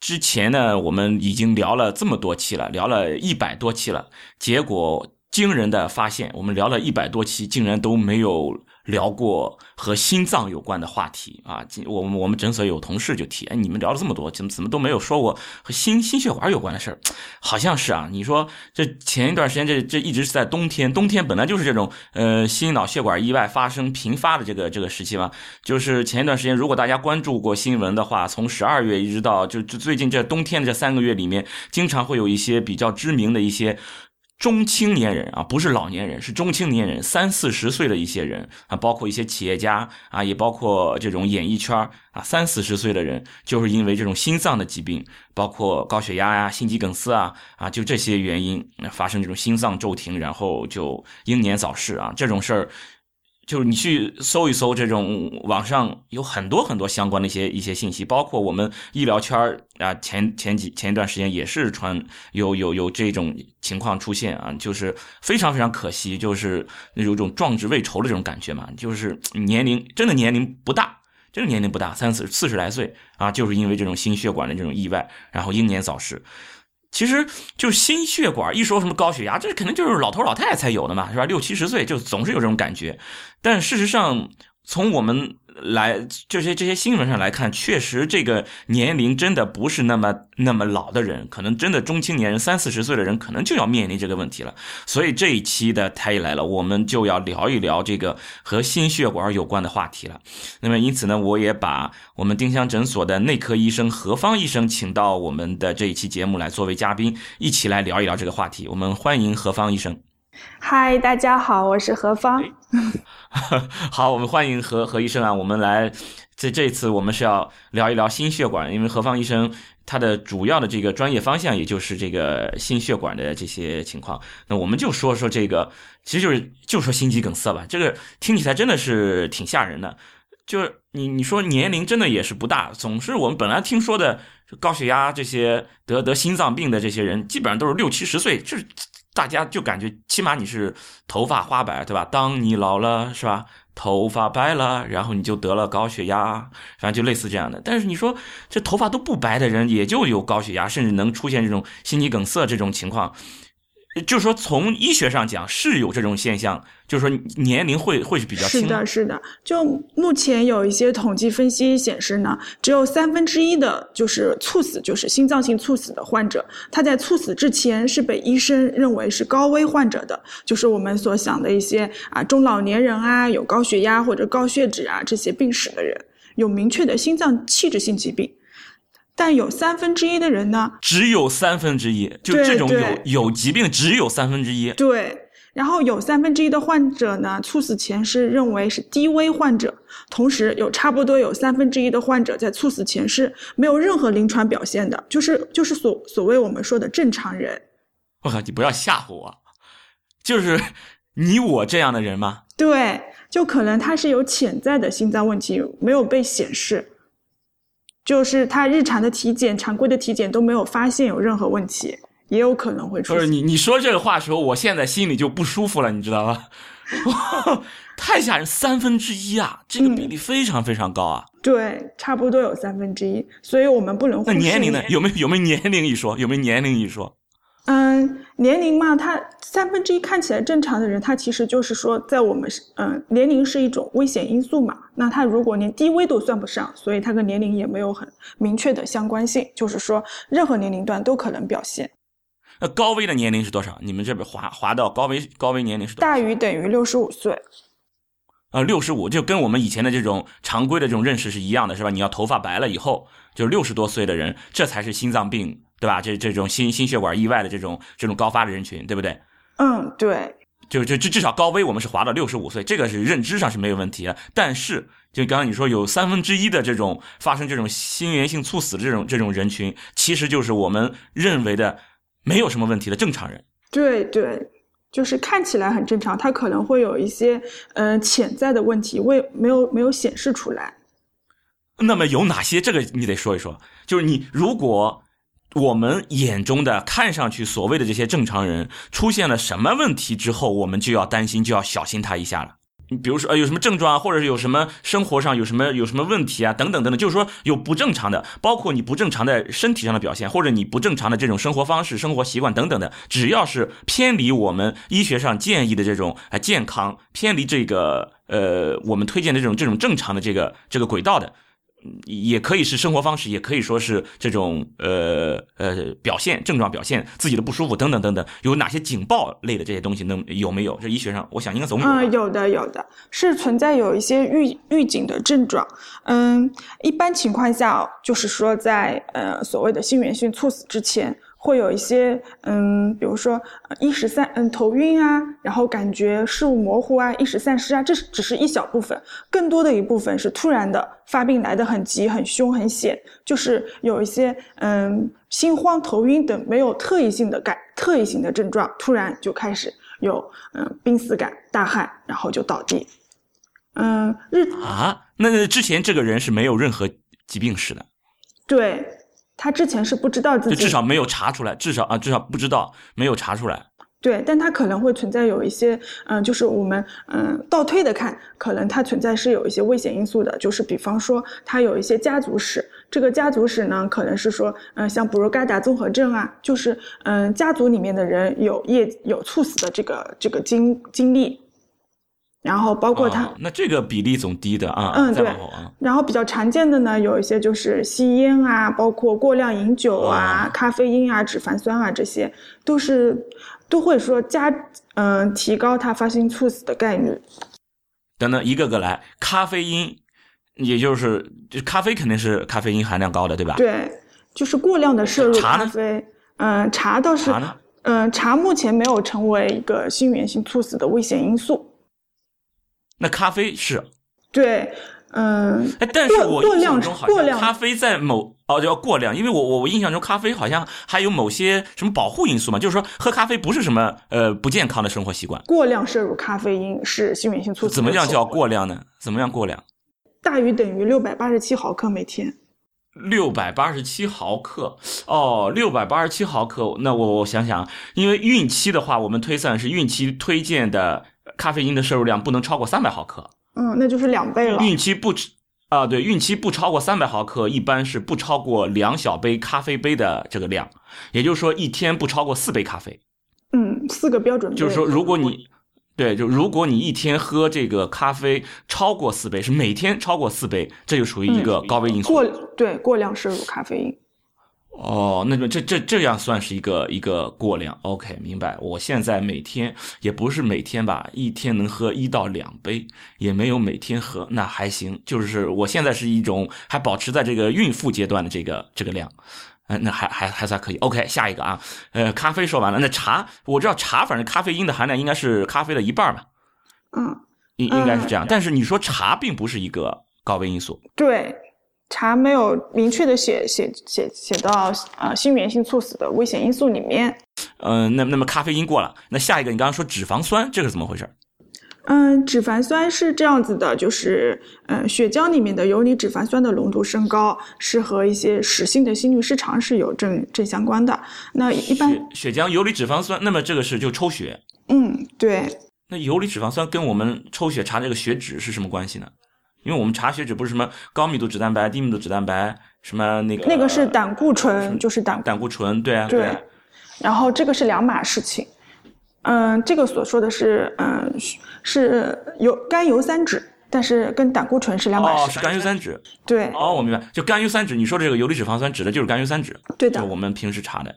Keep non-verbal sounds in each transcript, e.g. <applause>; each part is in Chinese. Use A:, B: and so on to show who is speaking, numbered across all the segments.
A: 之前呢，我们已经聊了这么多期了，聊了一百多期了，结果惊人的发现，我们聊了一百多期，竟然都没有。聊过和心脏有关的话题啊，我们我们诊所有同事就提，哎，你们聊了这么多，怎么怎么都没有说过和心心血管有关的事儿？好像是啊，你说这前一段时间这这一直是在冬天，冬天本来就是这种呃心脑血管意外发生频发的这个这个时期嘛。就是前一段时间，如果大家关注过新闻的话，从十二月一直到就就最近这冬天的这三个月里面，经常会有一些比较知名的一些。中青年人啊，不是老年人，是中青年人，三四十岁的一些人啊，包括一些企业家啊，也包括这种演艺圈啊，三四十岁的人，就是因为这种心脏的疾病，包括高血压呀、心肌梗塞啊啊，就这些原因发生这种心脏骤停，然后就英年早逝啊，这种事儿。就是你去搜一搜这种网上有很多很多相关的一些一些信息，包括我们医疗圈啊，前前几前一段时间也是传有有有这种情况出现啊，就是非常非常可惜，就是有种壮志未酬的这种感觉嘛，就是年龄真的年龄不大，真的年龄不大，三四四十来岁啊，就是因为这种心血管的这种意外，然后英年早逝。其实就心血管一说什么高血压，这肯定就是老头老太太才有的嘛，是吧？六七十岁就总是有这种感觉，但事实上从我们。来这些这些新闻上来看，确实这个年龄真的不是那么那么老的人，可能真的中青年人三四十岁的人，可能就要面临这个问题了。所以这一期的太医来了，我们就要聊一聊这个和心血管有关的话题了。那么因此呢，我也把我们丁香诊所的内科医生何方医生请到我们的这一期节目来作为嘉宾，一起来聊一聊这个话题。我们欢迎何方医生。
B: 嗨，大家好，我是何芳。<laughs>
A: 好，我们欢迎何何医生啊！我们来这这次我们是要聊一聊心血管，因为何方医生他的主要的这个专业方向也就是这个心血管的这些情况。那我们就说说这个，其实就是就说心肌梗塞吧。这个听起来真的是挺吓人的。就是你你说年龄真的也是不大，总是我们本来听说的高血压这些得得心脏病的这些人，基本上都是六七十岁，就是。大家就感觉，起码你是头发花白，对吧？当你老了，是吧？头发白了，然后你就得了高血压，反正就类似这样的。但是你说这头发都不白的人，也就有高血压，甚至能出现这种心肌梗塞这种情况。就是说，从医学上讲是有这种现象，就是说年龄会会是比较轻。
B: 是的，是的。就目前有一些统计分析显示呢，只有三分之一的就是猝死，就是心脏性猝死的患者，他在猝死之前是被医生认为是高危患者的，就是我们所想的一些啊中老年人啊，有高血压或者高血脂啊这些病史的人，有明确的心脏器质性疾病。但有三分之一的人呢，
A: 只有三分之一，就这种有有疾病只有三分之一。
B: 对，然后有三分之一的患者呢，猝死前是认为是低危患者，同时有差不多有三分之一的患者在猝死前是没有任何临床表现的，就是就是所所谓我们说的正常人。
A: 我靠，你不要吓唬我，就是你我这样的人吗？
B: 对，就可能他是有潜在的心脏问题，没有被显示。就是他日常的体检、常规的体检都没有发现有任何问题，也有可能会出。
A: 不是你你说这个话时候，我现在心里就不舒服了，你知道吗？<laughs> 太吓人，三分之一啊，这个比例非常非常高啊。
B: 对，差不多有三分之一，所以我们不能。
A: 那年龄呢？有没有有没有年龄一说？有没有年龄一说？
B: 嗯，年龄嘛，他三分之一看起来正常的人，他其实就是说，在我们嗯，年龄是一种危险因素嘛。那他如果连低危都算不上，所以他跟年龄也没有很明确的相关性，就是说任何年龄段都可能表现。
A: 那高危的年龄是多少？你们这边划划到高危高危年龄是多
B: 少？大于等于六十五岁。
A: 啊，六十五就跟我们以前的这种常规的这种认识是一样的，是吧？你要头发白了以后，就是六十多岁的人，这才是心脏病。对吧？这这种心心血管意外的这种这种高发的人群，对不对？
B: 嗯，对。
A: 就就至至少高危我们是划到六十五岁，这个是认知上是没有问题的。但是就刚刚你说有三分之一的这种发生这种心源性猝死的这种这种人群，其实就是我们认为的没有什么问题的正常人。
B: 对对，就是看起来很正常，他可能会有一些嗯、呃潜在的问题，未没有没有显示出来。
A: 那么有哪些？这个你得说一说。就是你如果我们眼中的看上去所谓的这些正常人出现了什么问题之后，我们就要担心，就要小心他一下了。你比如说，呃，有什么症状啊，或者是有什么生活上有什么有什么问题啊，等等等等，就是说有不正常的，包括你不正常的身体上的表现，或者你不正常的这种生活方式、生活习惯等等的，只要是偏离我们医学上建议的这种呃健康，偏离这个呃我们推荐的这种这种正常的这个这个轨道的，也可以是生活方式，也可以说是这种呃呃表现症状表现自己的不舒服等等等等，有哪些警报类的这些东西能有没有？这医学上我想应该总有。
B: 嗯，有的有的是存在有一些预预警的症状。嗯，一般情况下就是说在呃所谓的心源性猝死之前，会有一些嗯，比如说呃意识散嗯头晕啊，然后感觉事物模糊啊，意识散失啊，这是只是一小部分，更多的一部分是突然的发病来得很急、很凶、很险，就是有一些嗯心慌、头晕等没有特异性的感特异性的症状，突然就开始有嗯濒死感、大汗，然后就倒地。嗯，日
A: 啊，那那之前这个人是没有任何疾病史的，
B: 对他之前是不知道自己
A: 就至少没有查出来，至少啊，至少不知道没有查出来。
B: 对，但他可能会存在有一些，嗯、就是我们嗯、倒推的看，可能他存在是有一些危险因素的，就是比方说他有一些家族史，这个家族史呢，可能是说，嗯、像布鲁嘎达综合症啊，就是嗯、家族里面的人有业有猝死的这个这个经经历，然后包括它。
A: 哦那这个比例总低的啊，
B: 嗯对然后比较常见的呢，有一些就是吸烟啊，包括过量饮酒啊、
A: 哦
B: 咖啡因啊、脂肪酸啊，这些都是都会说加嗯、提高它发生猝死的概率。
A: 等等一个个来，咖啡因，也就是就咖啡肯定是咖啡因含量高的，对吧？
B: 对，就是过量的摄入咖啡。嗯、茶倒是
A: 茶呢？
B: 嗯、茶目前没有成为一个心源性猝死的危险因素。
A: 那咖啡是，
B: 对，嗯、
A: 哎，但是
B: 过
A: 我印象中好
B: 过量
A: 像咖啡在某哦叫过量，因为我我我印象中咖啡好像还有某些什么保护因素嘛，就是说喝咖啡不是什么呃不健康的生活习惯。
B: 过量摄入咖啡因是心源性猝死
A: 怎么样叫过量呢？怎么样过量？
B: 大于等于六百八十七毫克每天。
A: 六百八十七毫克哦，六百八十七毫克。那我我想想，因为孕期的话，我们推算是孕期推荐的咖啡因的摄入量不能超过三百毫克。
B: 嗯，那就是两倍了。
A: 孕期不吃啊，对，孕期不超过三百毫克，一般是不超过两小杯咖啡杯的这个量，也就是说一天不超过四杯咖啡。
B: 嗯，四个标准杯。
A: 就是说，如果你对，就如果你一天喝这个咖啡超过四杯，是每天超过四杯，这就属于一个高危因素。
B: 过对过量摄入咖啡因。
A: 哦，那么这这这样算是一个一个过量，OK，明白。我现在每天也不是每天吧，一天能喝一到两杯，也没有每天喝，那还行。就是我现在是一种还保持在这个孕妇阶段的这个这个量，嗯、那还还还算可以。OK，下一个啊，呃，咖啡说完了，那茶我知道茶，反正咖啡因的含量应该是咖啡的一半吧，
B: 嗯，
A: 应应该是这样。但是你说茶并不是一个高危因素，
B: 对，茶没有明确的写写写写到呃心源性猝死的危险因素里面。
A: 嗯、那那么咖啡因过了，那下一个你刚刚说脂肪酸，这个是怎么回事？
B: 嗯，脂肪酸是这样子的，就是嗯，血浆里面的游离脂肪酸的浓度升高，是和一些室性的心律失常是有正正相关的。那一般，
A: 血血浆游离脂肪酸，那么这个是就抽血。
B: 嗯，对，
A: 那游离脂肪酸跟我们抽血查这个血脂是什么关系呢？因为我们查血脂不是什么高密度脂蛋白、低密度脂蛋白，什么那个
B: 那个是胆固醇，就是胆
A: 胆固醇，对啊，
B: 对
A: 啊，
B: 然后这个是两码事情。嗯，这个所说的是，嗯，是油甘油三酯，但是跟胆固醇是两码
A: 哦，
B: 事。
A: 是甘油三酯。
B: 对，
A: 哦，我明白，就甘油三酯。你说这个游离脂肪酸指的就是甘油三酯，
B: 对的
A: 就我们平时查的。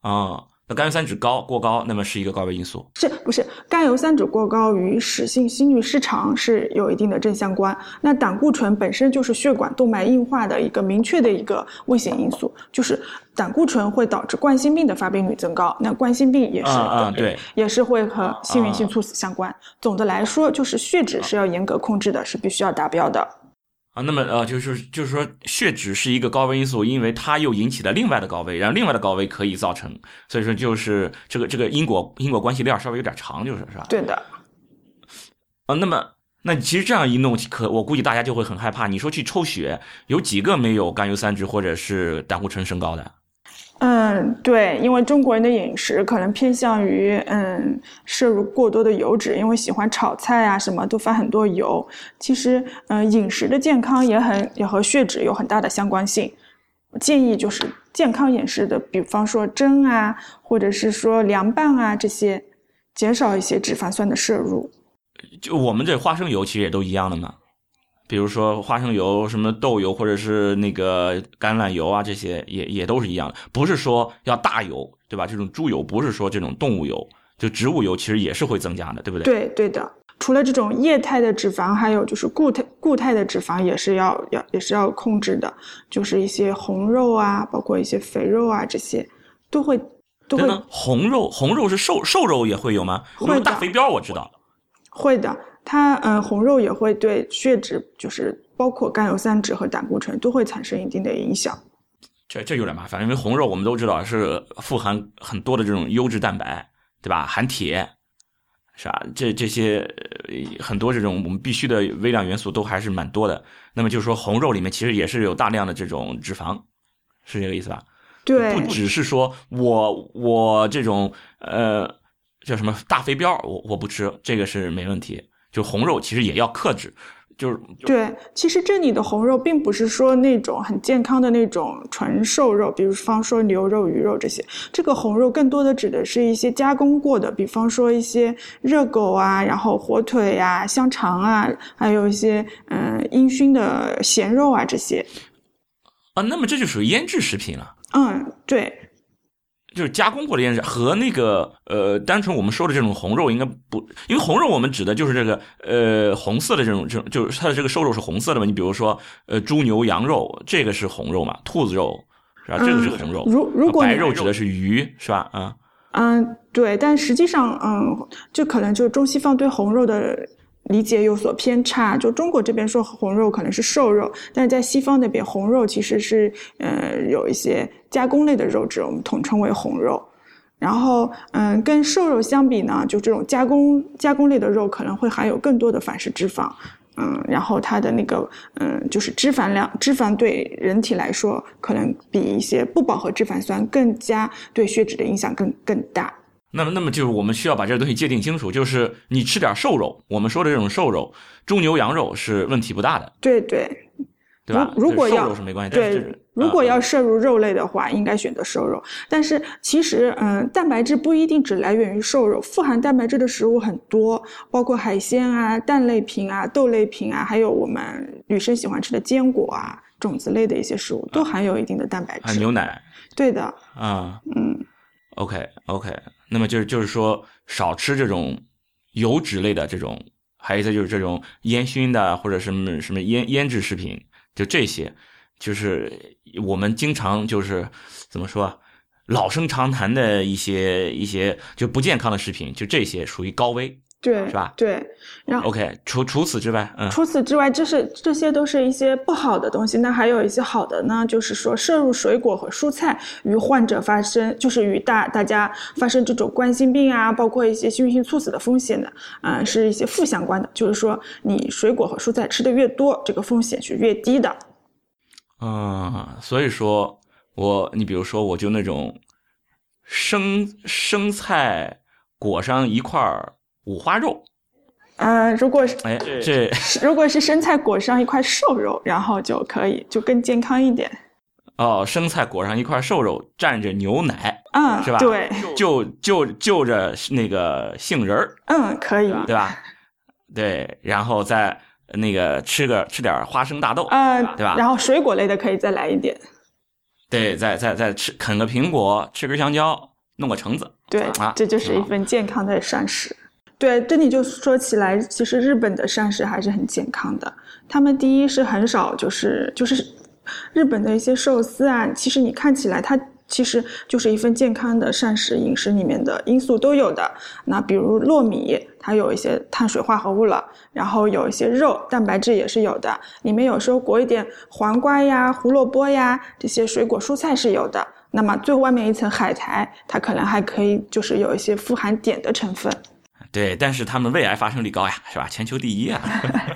A: 哦，那甘油三酯高过高，那么是一个高危因素。
B: 是不是甘油三酯过高与室性心律失常是有一定的正相关？那胆固醇本身就是血管动脉硬化的一个明确的一个危险因素，就是胆固醇会导致冠心病的发病率增高。那冠心病也是，
A: 啊对，
B: 也是会和心源性猝死相关。总的来说，就是血脂是要严格控制的，是必须要达标的。
A: 啊，那么呃，就是就是说，血脂是一个高危因素，因为它又引起了另外的高危，然后另外的高危可以造成，所以说就是这个这个因果因果关系链稍微有点长，就是是吧？
B: 对的。
A: 啊，那么那其实这样一弄，可我估计大家就会很害怕。你说去抽血，有几个没有甘油三酯或者是胆固醇升高的？
B: 嗯，对，因为中国人的饮食可能偏向于嗯摄入过多的油脂，因为喜欢炒菜啊，什么都放很多油。其实，嗯，饮食的健康也很也和血脂有很大的相关性。建议就是健康饮食的，比方说蒸啊，或者是说凉拌啊这些，减少一些脂肪酸的摄入。
A: 就我们这花生油其实也都一样的嘛。比如说花生油、什么豆油或者是那个橄榄油啊，这些也也都是一样的，不是说要大油，对吧？这种猪油不是说这种动物油，就植物油其实也是会增加的，对不对？
B: 对对的。除了这种液态的脂肪，还有就是固态固态的脂肪也是要要也是要控制的，就是一些红肉啊，包括一些肥肉啊，这些都会都会。
A: 红肉红肉是瘦瘦肉也会有吗？
B: 会
A: 大肥膘我知道。
B: 会的。它嗯，红肉也会对血脂，就是包括甘油三酯和胆固醇都会产生一定的影响。
A: 这这有点麻烦，因为红肉我们都知道是富含很多的这种优质蛋白，对吧？含铁，是吧？这这些很多这种我们必须的微量元素都还是蛮多的。那么就是说，红肉里面其实也是有大量的这种脂肪，是这个意思吧？
B: 对，
A: 不只是说我我这种呃叫什么大肥膘，我我不吃，这个是没问题。就红肉其实也要克制，就是
B: 对。其实这里的红肉并不是说那种很健康的那种纯瘦肉，比如方说牛肉、鱼肉这些。这个红肉更多的指的是一些加工过的，比方说一些热狗啊，然后火腿啊、香肠啊，还有一些嗯烟熏的咸肉啊这些。
A: 啊，那么这就属于腌制食品了。
B: 嗯，对。
A: 就是加工过的腌制和那个呃，单纯我们说的这种红肉应该不，因为红肉我们指的就是这个呃红色的这种这种，就是它的这个瘦肉是红色的嘛。你比如说呃猪牛羊肉，这个是红肉嘛，兔子肉是吧？这个是红肉。
B: 如如果
A: 白肉指的是鱼是吧？
B: 啊嗯，对，但实际上嗯，就可能就中西方对红肉的。理解有所偏差，就中国这边说红肉可能是瘦肉，但是在西方那边红肉其实是呃有一些加工类的肉质，我们统称为红肉。然后嗯，跟瘦肉相比呢，就这种加工加工类的肉可能会含有更多的反式脂肪，嗯，然后它的那个嗯就是脂肪量，脂肪对人体来说可能比一些不饱和脂肪酸更加对血脂的影响更更大。
A: 那么，那么就是我们需要把这个东西界定清楚，就是你吃点瘦肉，我们说的这种瘦肉，猪牛羊肉是问题不大的。
B: 对对，
A: 对吧？
B: 如果要
A: 瘦肉是没关系。
B: 对，如果要摄入肉类的话，应该选择瘦肉。但是其实，嗯，蛋白质不一定只来源于瘦肉，富含蛋白质的食物很多，包括海鲜啊、蛋类品啊、豆类品啊，还有我们女生喜欢吃的坚果啊、种子类的一些食物，都含有一定的蛋白质。
A: 牛奶。
B: 对的。
A: 啊。
B: 嗯。
A: OK，OK。那么就是就是说少吃这种油脂类的这种，还有一些就是这种烟熏的或者什么什么腌腌制食品，就这些，就是我们经常就是怎么说啊，老生常谈的一些一些就不健康的食品，就这些属于高危。
B: 对，
A: 是吧？
B: 对，然后
A: OK，除除此之外，嗯，
B: 除此之外，这是这些都是一些不好的东西。那还有一些好的呢，就是说摄入水果和蔬菜与患者发生，就是与大大家发生这种冠心病啊，包括一些心源性猝死的风险的，嗯，是一些负相关的。就是说，你水果和蔬菜吃的越多，这个风险是越低的。
A: 嗯，所以说我，你比如说，我就那种生生菜裹上一块儿。五花肉，
B: 呃，如果是
A: 哎这，
B: 如果是生菜裹上一块瘦肉，然后就可以就更健康一点。
A: 哦，生菜裹上一块瘦肉，蘸着牛奶，
B: 嗯，
A: 是吧？
B: 对，
A: 就就就着那个杏仁儿，
B: 嗯，可以，
A: 对吧？对，然后再那个吃个吃点花生大豆，
B: 嗯，
A: 对吧？
B: 然后水果类的可以再来一点。
A: 对，再再再吃啃个苹果，吃根香蕉。弄个橙子，
B: 对，
A: 啊
B: 这就是一份健康的膳食。对，这里就说起来，其实日本的膳食还是很健康的。他们第一是很少，就是就是日本的一些寿司啊，其实你看起来它其实就是一份健康的膳食饮食里面的因素都有的。那比如糯米，它有一些碳水化合物了，然后有一些肉，蛋白质也是有的，里面有时候裹一点黄瓜呀、胡萝卜呀这些水果蔬菜是有的。那么最外面一层海苔，它可能还可以就是有一些富含碘的成分。
A: 对，但是他们胃癌发生率高呀，是吧？全球第一啊！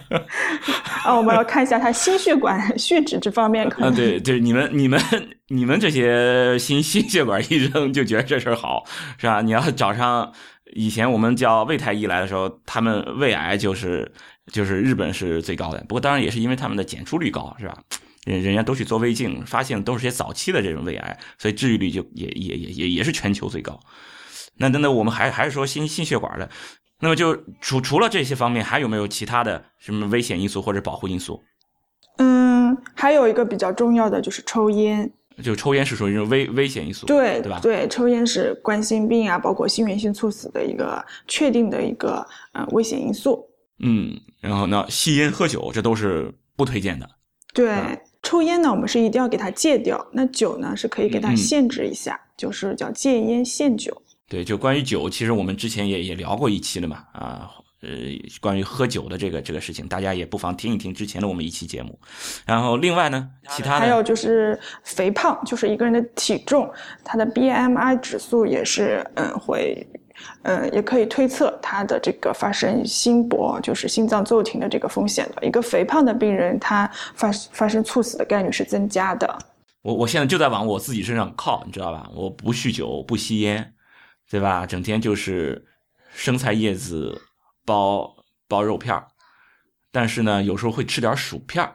A: <laughs>
B: 啊，我们要看一下他心血管血脂这方面可
A: 啊，
B: 能。
A: 对对，你们你们你们这些心心血管医生就觉得这事儿好，是吧？你要找上以前我们叫胃太医来的时候，他们胃癌就是就是日本是最高的，不过当然也是因为他们的检出率高，是吧？人人家都去做胃镜，发现都是些早期的这种胃癌，所以治愈率就也也也也也是全球最高。那那那我们还还是说心心血管的，那么就除除了这些方面，还有没有其他的什么危险因素或者保护因素？
B: 嗯，还有一个比较重要的就是抽烟。
A: 就抽烟是属于危危险因素，
B: 对
A: 对吧？
B: 对，抽烟是冠心病啊，包括心源性猝死的一个确定的一个呃危险因素。
A: 嗯，然后呢，吸烟喝酒这都是不推荐的。
B: 对，
A: 嗯
B: 抽烟呢，我们是一定要给它戒掉。那酒呢，是可以给它限制一下，就是叫戒烟限酒。
A: 对，就关于酒，其实我们之前也也聊过一期了嘛，啊，呃，关于喝酒的这个这个事情，大家也不妨听一听之前的我们一期节目。然后另外呢，其他的
B: 还有就是肥胖，就是一个人的体重，他的 BMI 指数也是嗯会，嗯也可以推测他的这个发生心搏，就是心脏骤停的这个风险的。一个肥胖的病人，他发发生猝死的概率是增加的。
A: 我我现在就在往我自己身上靠，你知道吧？我不酗酒，不吸烟，对吧？整天就是生菜叶子包包肉片儿但是呢，有时候会吃点薯片儿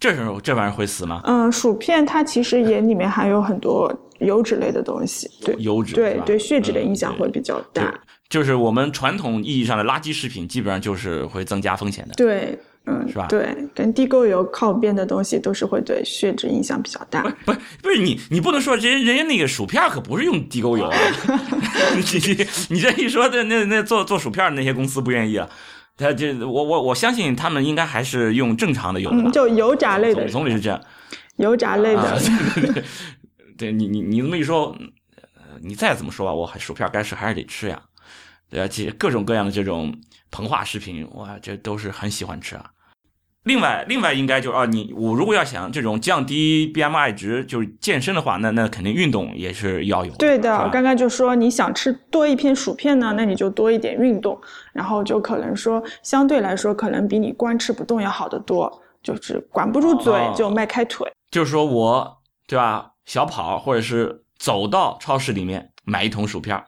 A: 这时候这玩意儿会死吗？
B: 嗯，薯片它其实也里面含有很多油脂类的东西，对
A: 油脂
B: 对对，血脂的
A: 嗯
B: 影响会比较
A: 对
B: 大。，
A: 就是我们传统意义上的垃圾食品，基本上就是会增加风险的。
B: 对，嗯，
A: 是吧
B: 对，跟地沟油靠边的东西都是会对血脂影响比较大。
A: 不是不是你你不能说人人家那个薯片可不是用地沟油啊，<laughs> <laughs> 你你你这一说，那那那做做薯片的那些公司不愿意啊。他这我我我相信他们应该还是用正常的油的吧
B: 嗯，，就油炸类的
A: 总，总理是这样。<laughs>
B: 油炸类
A: 啊
B: 的，，
A: 对对对，对你你你这么一说，呃你再怎么说吧，我还薯片该吃还是得吃呀，对啊，这各种各样的这种膨化食品，哇，这都是很喜欢吃啊。另外，另外应该就是啊，你我如果要想这种降低 BMI 值，就是健身的话，那那肯定运动也是要有的。
B: 对的，我刚刚就说你想吃多一片薯片呢，那你就多一点运动，然后就可能说相对来说可能比你光吃不动要好得多，就是管不住嘴
A: 哦
B: 就迈开腿。
A: 就是说我对吧，小跑或者是走到超市里面买一桶薯片，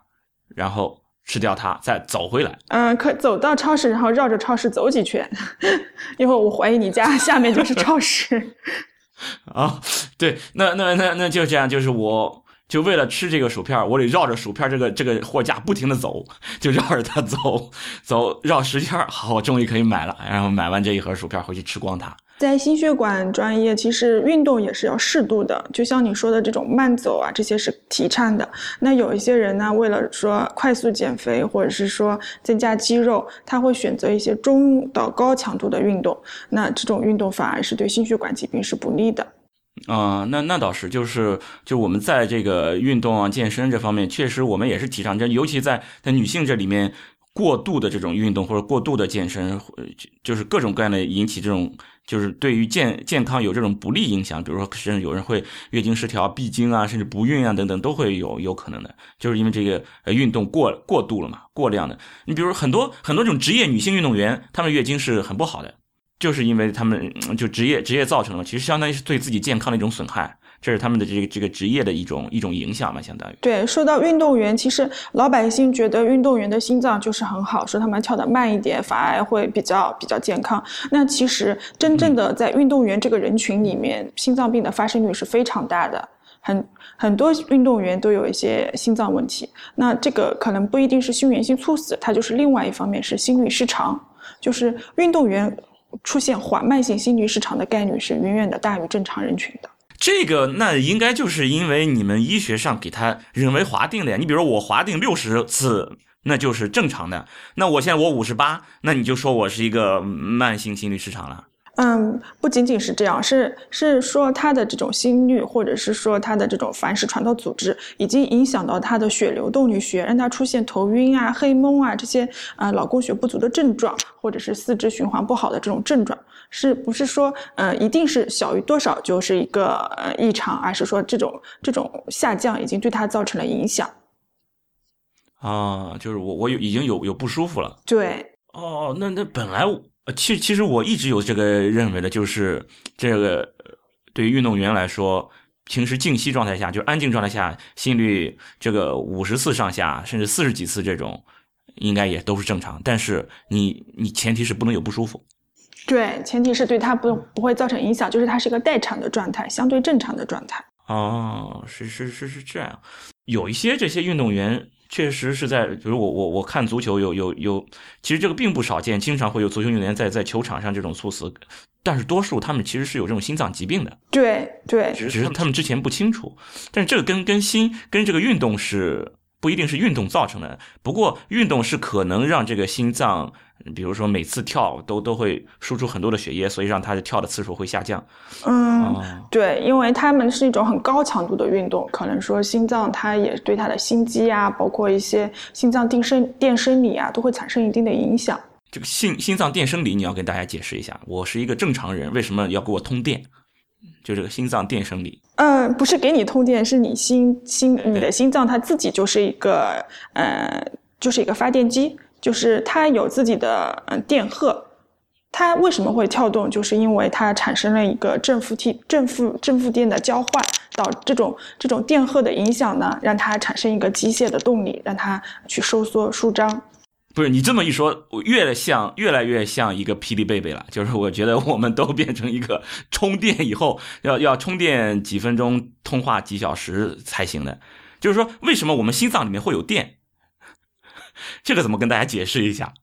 A: 然后吃掉它，再走回来。
B: 嗯，可走到超市，然后绕着超市走几圈，<laughs> 因为我怀疑你家 <laughs> 下面就是超市。<laughs>
A: 啊，对，那那那那就这样，就是我就为了吃这个薯片，我得绕着薯片这个这个货架不停的走，就绕着它走，走绕十圈，好，我终于可以买了。然后买完这一盒薯片回去吃光它。
B: 在心血管专业，其实运动也是要适度的，就像你说的这种慢走啊，这些是提倡的。那有一些人呢，为了说快速减肥，或者是说增加肌肉，他会选择一些中到高强度的运动。那这种运动反而是对心血管疾病是不利的。
A: 啊、那那倒是，就是就我们在这个运动啊、健身这方面，确实我们也是提倡这，尤其在在女性这里面，过度的这种运动或者过度的健身，就就是各种各样的引起这种，就是对于健健康有这种不利影响，比如说甚至有人会月经失调、闭经啊，甚至不孕啊等等，都会有有可能的，就是因为这个呃运动过过度了嘛，过量的。你比如很多很多这种职业女性运动员，她们月经是很不好的。就是因为他们就职业职业造成了，其实相当于是对自己健康的一种损害，这是他们的这个这个职业的一种一种影响嘛，相当于。
B: 对，说到运动员，其实老百姓觉得运动员的心脏就是很好，说他们跳得慢一点，反而会比较比较健康。那其实真正的在运动员这个人群里面，心脏病的发生率是非常大的。很很多运动员都有一些心脏问题，那这个可能不一定是心源性猝死，它就是另外一方面是心律失常，就是运动员出现缓慢性心律失常的概率是远远的大于正常人群的。
A: 这个那应该就是因为你们医学上给他人为划定的呀。你比如说我划定六十次，那就是正常的。那我现在我五十八，那你就说我是一个慢性心律失常了。
B: 嗯，不仅仅是这样，是是说他的这种心率，或者是说他的这种凡是传导组织，已经影响到他的血流动力学，让他出现头晕啊、黑蒙啊这些啊脑供血不足的症状，或者是四肢循环不好的这种症状，是不是说呃一定是小于多少就是一个呃异常，而是说这种这种下降已经对他造成了影响？
A: 啊，就是我我有已经有有不舒服了。
B: 对。
A: 哦，那那本来。呃，其实其实我一直有这个认为的，就是这个对于运动员来说，平时静息状态下，就安静状态下，心率这个五十次上下，甚至四十几次这种，应该也都是正常。但是你你前提是不能有不舒服。
B: 对，前提是对他不不会造成影响，就是他是一个待产的状态，相对正常的状态。
A: 哦，是是是是这样，有一些这些运动员。确实是在，比如我我我看足球有有有，其实这个并不少见，经常会有足球运动员在在球场上这种猝死，但是多数他们其实是有这种心脏疾病的。
B: 对对，
A: 只是他们之前不清楚，但是这个跟跟心跟这个运动是。不一定是运动造成的，不过运动是可能让这个心脏，比如说每次跳都都会输出很多的血液，所以让它的跳的次数会下降。
B: 嗯，对，因为他们是一种很高强度的运动，可能说心脏它也对它的心肌啊，包括一些心脏电生电生理啊，都会产生一定的影响。
A: 这个心心脏电生理，你要跟大家解释一下，我是一个正常人，为什么要给我通电？就这个心脏电生理，
B: 嗯，不是给你通电，是你心心你的心脏它自己就是一个，呃，就是一个发电机，就是它有自己的嗯电荷，它为什么会跳动？就是因为它产生了一个正负电正负正负电的交换，导这种这种电荷的影响呢，让它产生一个机械的动力，让它去收缩舒张。
A: 不是你这么一说，我越像越来越像一个霹雳贝贝了。<laughs> 就是我觉得我们都变成一个充电以后要要充电几分钟，通话几小时才行的。就是说，为什么我们心脏里面会有电？<laughs> 这个怎么跟大家解释一下？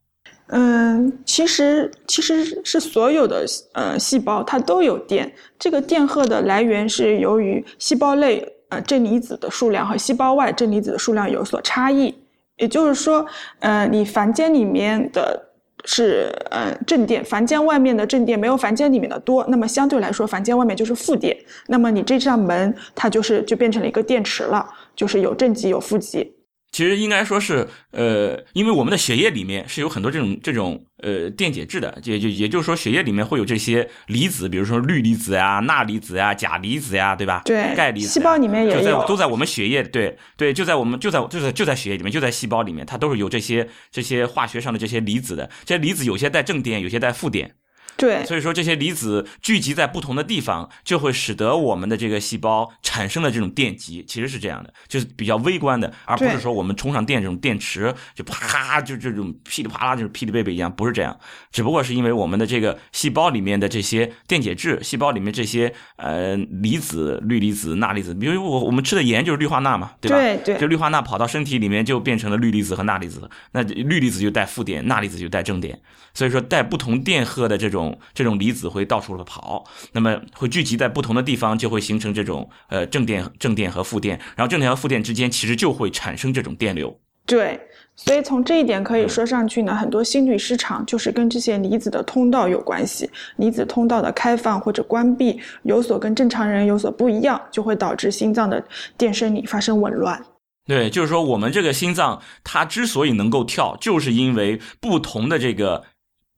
B: 嗯，其实其实是所有的呃细胞它都有电，这个电荷的来源是由于细胞内呃正离子的数量和细胞外正离子的数量有所差异。也就是说，呃，你房间里面的是呃正电，房间外面的正电没有房间里面的多，那么相对来说，房间外面就是负电。那么你这扇门，它就是就变成了一个电池了，就是有正极有负极。
A: 其实应该说是，呃，因为我们的血液里面是有很多这种这种呃电解质的，也就也就是说，血液里面会有这些离子，比如说氯离子呀、钠离子呀、钾离子呀，对吧？
B: 对，
A: 钙离子。
B: 细胞里面也
A: 有，都在我们血液，对对，就在我们就在就在就在血液里面，就在细胞里面，它都是有这些这些化学上的这些离子的。这些离子有些带正电，有些带负电。
B: 对，
A: 所以说这些离子聚集在不同的地方，就会使得我们的这个细胞产生的这种电极，其实是这样的，就是比较微观的，而不是说我们充上电这种电池就啪就这种噼里啪啦就是噼里贝贝一样，不是这样，只不过是因为我们的这个细胞里面的这些电解质，细胞里面这些呃离子、氯离子、钠离子，比如我我们吃的盐就是氯化钠嘛，对吧？
B: 对对，
A: 就氯化钠跑到身体里面就变成了氯离子和钠离子，那氯离子就带负电，钠离子就带正电，所以说带不同电荷的这种。这种离子会到处的跑，那么会聚集在不同的地方，就会形成这种呃正电正电和负电，然后正电和负电之间其实就会产生这种电流。
B: 对，所以从这一点可以说上去呢，很多心律失常就是跟这些离子的通道有关系，离子通道的开放或者关闭有所跟正常人有所不一样，就会导致心脏的电生理发生紊乱。
A: 对，就是说我们这个心脏它之所以能够跳，就是因为不同的这个。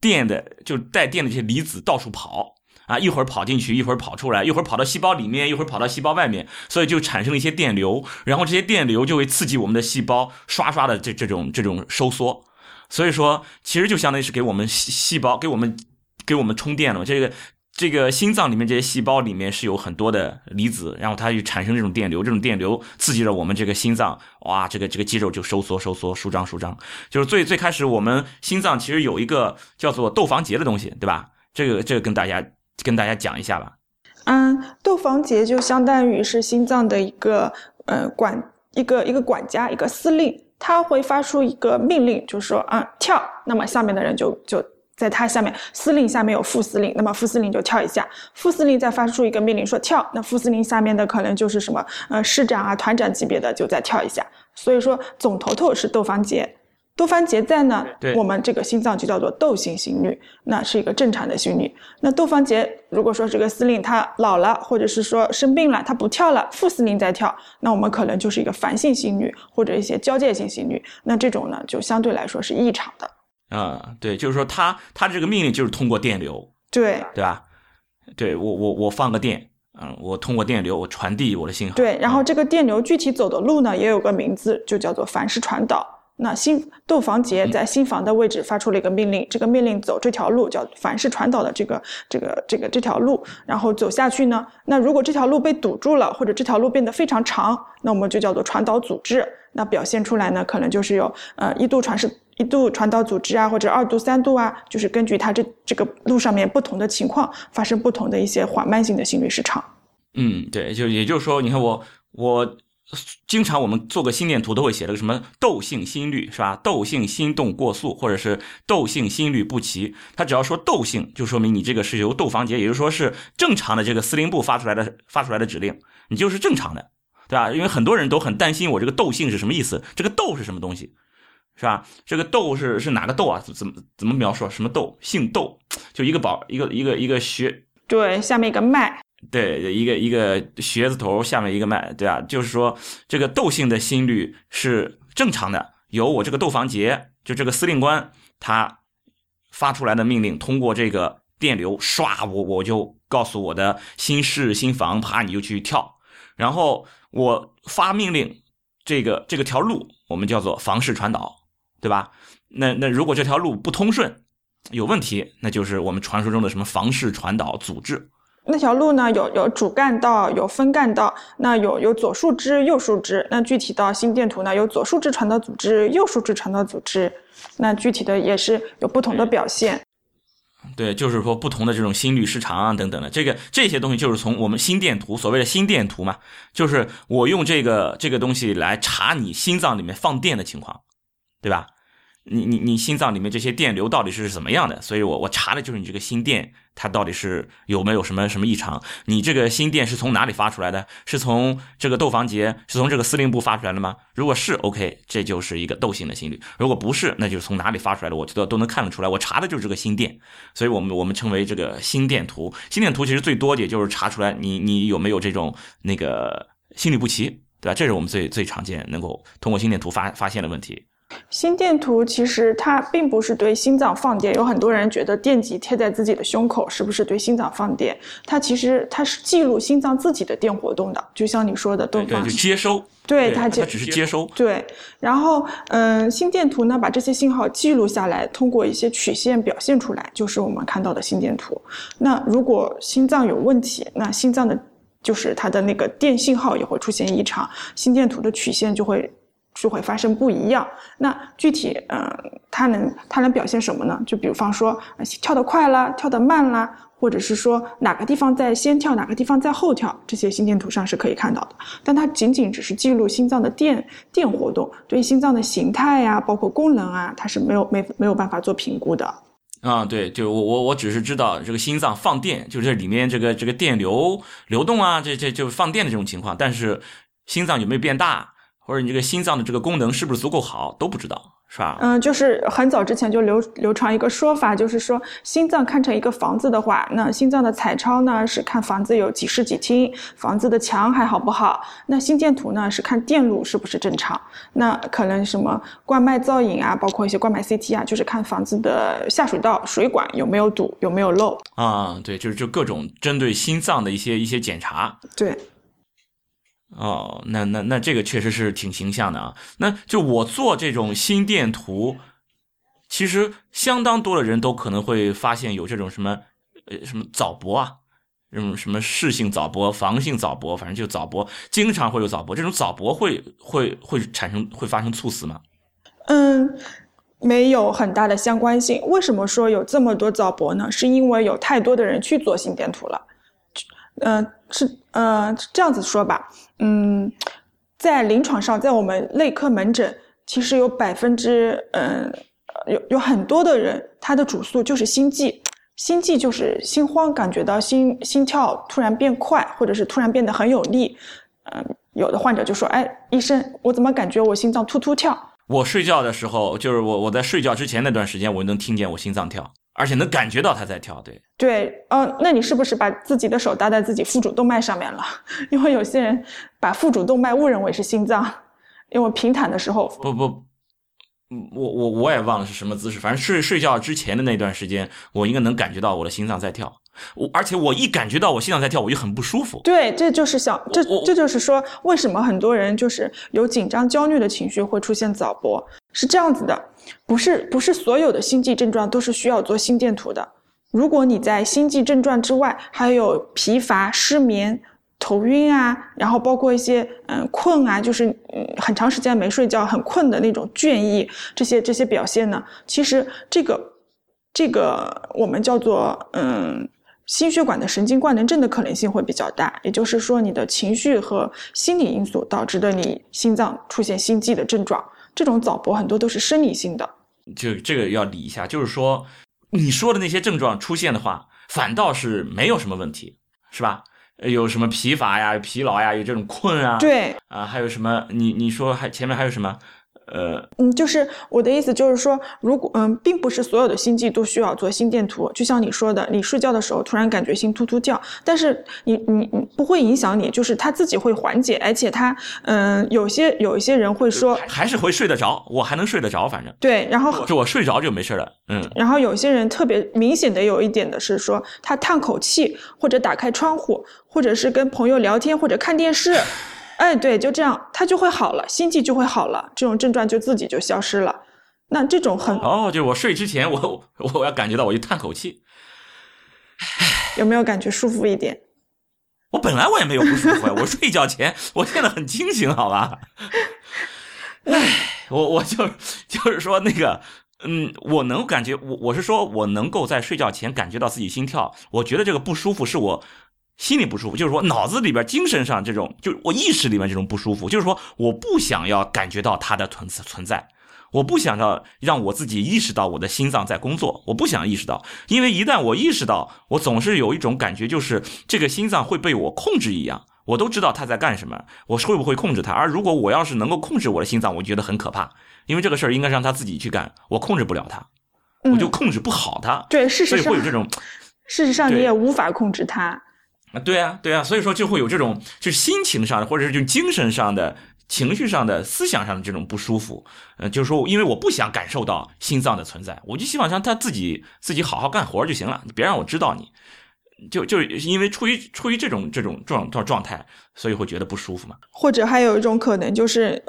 A: 电的就带电的这些离子到处跑啊，一会儿跑进去，一会儿跑出来，一会儿跑到细胞里面，一会儿跑到细胞外面，所以就产生了一些电流，然后这些电流就会刺激我们的细胞刷刷的这这种这种收缩，所以说其实就相当于是给我们细细胞给我们给我们充电了，这个。这个心脏里面这些细胞里面是有很多的离子，然后它就产生这种电流，这种电流刺激了我们这个心脏，哇，这个这个肌肉就收缩收缩，舒张舒张。就是最最开始我们心脏其实有一个叫做窦房结的东西，对吧？这个这个跟大家跟大家讲一下吧。
B: 嗯，窦房结就相当于是心脏的一个呃管一个一个管家一个司令，他会发出一个命令，就是说啊跳，那么下面的人就就。在它下面，司令下面有副司令，那么副司令就跳一下，副司令再发出一个命令说跳，那副司令下面的可能就是什么呃师长啊、团长级别的就再跳一下。所以说总头头是窦房结，窦房结在呢，我们这个心脏就叫做窦性心律，那是一个正常的心律。那窦房结如果说这个司令他老了，或者是说生病了，他不跳了，副司令在跳，那我们可能就是一个烦性心律或者一些交界性心律，那这种呢就相对来说是异常的。
A: 啊，对，就是说他他这个命令就是通过电流，
B: 对
A: 对吧？对我我我放个电，嗯，我通过电流我传递我的信号。
B: 对，然后这个电流具体走的路呢，也有个名字，就叫做凡氏传导。那心窦房结在心房的位置发出了一个命令，这个命令走这条路叫凡是传导的这个这个这个这条路，然后走下去呢，那如果这条路被堵住了，或者这条路变得非常长，那我们就叫做传导阻滞。那表现出来呢，可能就是有呃一度传是。一度传导阻滞啊，或者二度、三度啊，就是根据它这这个路上面不同的情况，发生不同的一些缓慢性的心律失常。
A: 嗯，对，就也就是说，你看我我经常我们做个心电图都会写了个什么窦性心律是吧？窦性心动过速，或者是窦性心律不齐。它只要说窦性，就说明你这个是由窦房结，也就是说是正常的这个司令部发出来的发出来的指令，你就是正常的，对吧？因为很多人都很担心我这个窦性是什么意思，这个窦是什么东西？是吧？这个窦是是哪个窦啊？怎怎么怎么描述？什么窦？姓窦，就一个宝，一个一个一个穴，
B: 对，下面一个脉，
A: 对，一个一个穴字头下面一个脉，对啊，就是说这个窦性的心率是正常的，由我这个窦房结，就这个司令官他发出来的命令，通过这个电流唰，我我就告诉我的心室心房，啪，你就去跳，然后我发命令，这个这个条路我们叫做房室传导。对吧？那那如果这条路不通顺，有问题，那就是我们传说中的什么房室传导阻滞。
B: 那条路呢，有有主干道，有分干道，那有有左树枝、右树枝。那具体到心电图呢，有左树枝传导阻滞，右树枝传导阻滞。那具体的也是有不同的表现。
A: 对，就是说不同的这种心律失常啊等等的，这个这些东西就是从我们心电图，所谓的心电图嘛，就是我用这个这个东西来查你心脏里面放电的情况，对吧？你你你心脏里面这些电流到底是怎么样的？所以我我查的就是你这个心电，它到底是有没有什么什么异常？你这个心电是从哪里发出来的？是从这个窦房结，是从这个司令部发出来的吗？如果是 OK，这就是一个窦性的心律；如果不是，那就是从哪里发出来的？我觉得都能看得出来。我查的就是这个心电，所以我们我们称为这个心电图。心电图其实最多也就是查出来你你有没有这种那个心律不齐，对吧？这是我们最最常见能够通过心电图发发现的问题。
B: 心电图其实它并不是对心脏放电，有很多人觉得电极贴在自己的胸口是不是对心脏放电？它其实它是记录心脏自己的电活动的，就像你说的，
A: 对对，就接收，
B: 对它
A: 它只是接收，
B: 对。然后嗯，心电图呢把这些信号记录下来，通过一些曲线表现出来，就是我们看到的心电图。那如果心脏有问题，那心脏的就是它的那个电信号也会出现异常，心电图的曲线就会。就会发生不一样。那具体，嗯，它能它能表现什么呢？就比方说，跳得快啦，跳得慢啦，或者是说哪个地方在先跳，哪个地方在后跳，这些心电图上是可以看到的。但它仅仅只是记录心脏的电电活动，对心脏的形态呀，包括功能啊，它是没有没没有办法做评估的。
A: 啊，对，就我我我只是知道这个心脏放电，就是这里面这个这个电流流动啊，这这就放电的这种情况，但是心脏有没有变大？或者你这个心脏的这个功能是不是足够好都不知道，是吧？
B: 嗯，就是很早之前就流流传一个说法，就是说心脏看成一个房子的话，那心脏的彩超呢是看房子有几室几厅，房子的墙还好不好；那心电图呢是看电路是不是正常。那可能什么冠脉造影啊，包括一些冠脉 CT 啊，就是看房子的下水道水管有没有堵，有没有漏。
A: 啊，对，就是就各种针对心脏的一些一些检查。
B: 对。
A: 哦，那那那这个确实是挺形象的啊。那就我做这种心电图，其实相当多的人都可能会发现有这种什么呃什么早搏啊，这种什么室性早搏、房性早搏，反正就早搏，经常会有早搏。这种早搏会会会产生会发生猝死吗？
B: 嗯，没有很大的相关性。为什么说有这么多早搏呢？是因为有太多的人去做心电图了。嗯，是呃这样子说吧，嗯，在临床上，在我们内科门诊，其实有百分之嗯有有很多的人，他的主诉就是心悸，心悸就是心慌，感觉到心心跳突然变快，或者是突然变得很有力。嗯，有的患者就说：“哎，医生，我怎么感觉我心脏突突跳？”
A: 我睡觉的时候，就是我我在睡觉之前那段时间，我能听见我心脏跳，而且能感觉到它在跳。对
B: 对，嗯，那你是不是把自己的手搭在自己腹主动脉上面了？<laughs> 因为有些人把腹主动脉误认为是心脏，因为平躺的时候
A: 不不。我我我也忘了是什么姿势，反正睡睡觉之前的那段时间，我应该能感觉到我的心脏在跳。我而且我一感觉到我心脏在跳，我就很不舒服。
B: 对，这就是想这这就是说，为什么很多人就是有紧张、焦虑的情绪会出现早搏？是这样子的，不是不是所有的心悸症状都是需要做心电图的。如果你在心悸症状之外还有疲乏、失眠。头晕啊，然后包括一些嗯困啊，就是嗯很长时间没睡觉，很困的那种倦意，这些这些表现呢，其实这个这个我们叫做嗯心血管的神经官能症的可能性会比较大，也就是说你的情绪和心理因素导致的你心脏出现心悸的症状，这种早搏很多都是生理性的。
A: 就这个要理一下，就是说你说的那些症状出现的话，反倒是没有什么问题，是吧？有什么疲乏呀、疲劳呀，有这种困啊，
B: 对
A: 啊，还有什么？你你说还前面还有什么？呃，
B: 嗯，就是我的意思，就是说，如果嗯，并不是所有的心悸都需要做心电图。就像你说的，你睡觉的时候突然感觉心突突跳，但是你你你不会影响你，就是它自己会缓解，而且它嗯，有些有一些人会说，
A: 还是会睡得着，我还能睡得着，反正
B: 对，然后
A: 就我睡着就没事了，嗯。
B: 然后有些人特别明显的有一点的是说，他叹口气，或者打开窗户，或者是跟朋友聊天，或者看电视。哎，对，就这样，他就会好了，心悸就会好了，这种症状就自己就消失了。那这种很
A: 哦，就是我睡之前，我我要感觉到，我就叹口气，
B: 有没有感觉舒服一点？
A: 我本来我也没有不舒服呀，我睡觉前我现在很清醒，好吧？<laughs> 哎，我我就就是说那个，嗯，我能感觉，我我是说我能够在睡觉前感觉到自己心跳，我觉得这个不舒服是我。心里不舒服，就是说脑子里边、精神上这种，就我意识里面这种不舒服，就是说我不想要感觉到它的存存在，我不想要让我自己意识到我的心脏在工作，我不想意识到，因为一旦我意识到，我总是有一种感觉，就是这个心脏会被我控制一样，我都知道它在干什么，我会不会控制它？而如果我要是能够控制我的心脏，我觉得很可怕，因为这个事儿应该让他自己去干，我控制不了它，我就控制不好它。
B: 对，事实上，
A: 所以会有这种，
B: 事实上你也无法控制它。
A: 啊，对啊，对啊，所以说就会有这种，就是心情上的，或者是就精神上的、情绪上的、思想上的这种不舒服。呃，就是说，因为我不想感受到心脏的存在，我就希望像他自己自己好好干活就行了，别让我知道你。就就是因为出于出于这种这种状状状态，所以会觉得不舒服嘛。
B: 或者还有一种可能就是。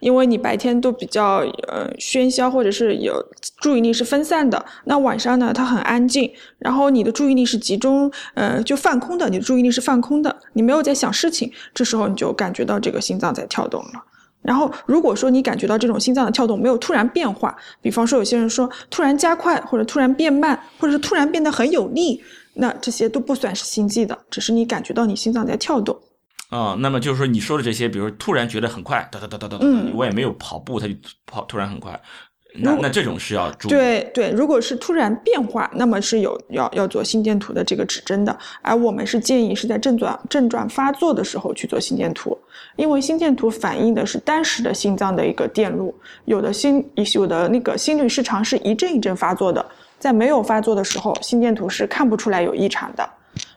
B: 因为你白天都比较呃喧嚣，或者是有注意力是分散的，那晚上呢，它很安静，然后你的注意力是集中，呃，就放空的，你的注意力是放空的，你没有在想事情，这时候你就感觉到这个心脏在跳动了。然后如果说你感觉到这种心脏的跳动没有突然变化，比方说有些人说突然加快，或者突然变慢，或者是突然变得很有力，那这些都不算是心悸的，只是你感觉到你心脏在跳动。
A: 啊，那么就是说你说的这些，比如突然觉得很快，哒哒哒哒哒哒，我也没有跑步，它就跑突然很快，那那这种是要注意。
B: 对对，如果是突然变化，那么是有要要做心电图的这个指针的，而我们是建议是在症状症状发作的时候去做心电图，因为心电图反映的是当时的心脏的一个电路，有的心有的那个心律失常是一阵一阵发作的，在没有发作的时候，心电图是看不出来有异常的。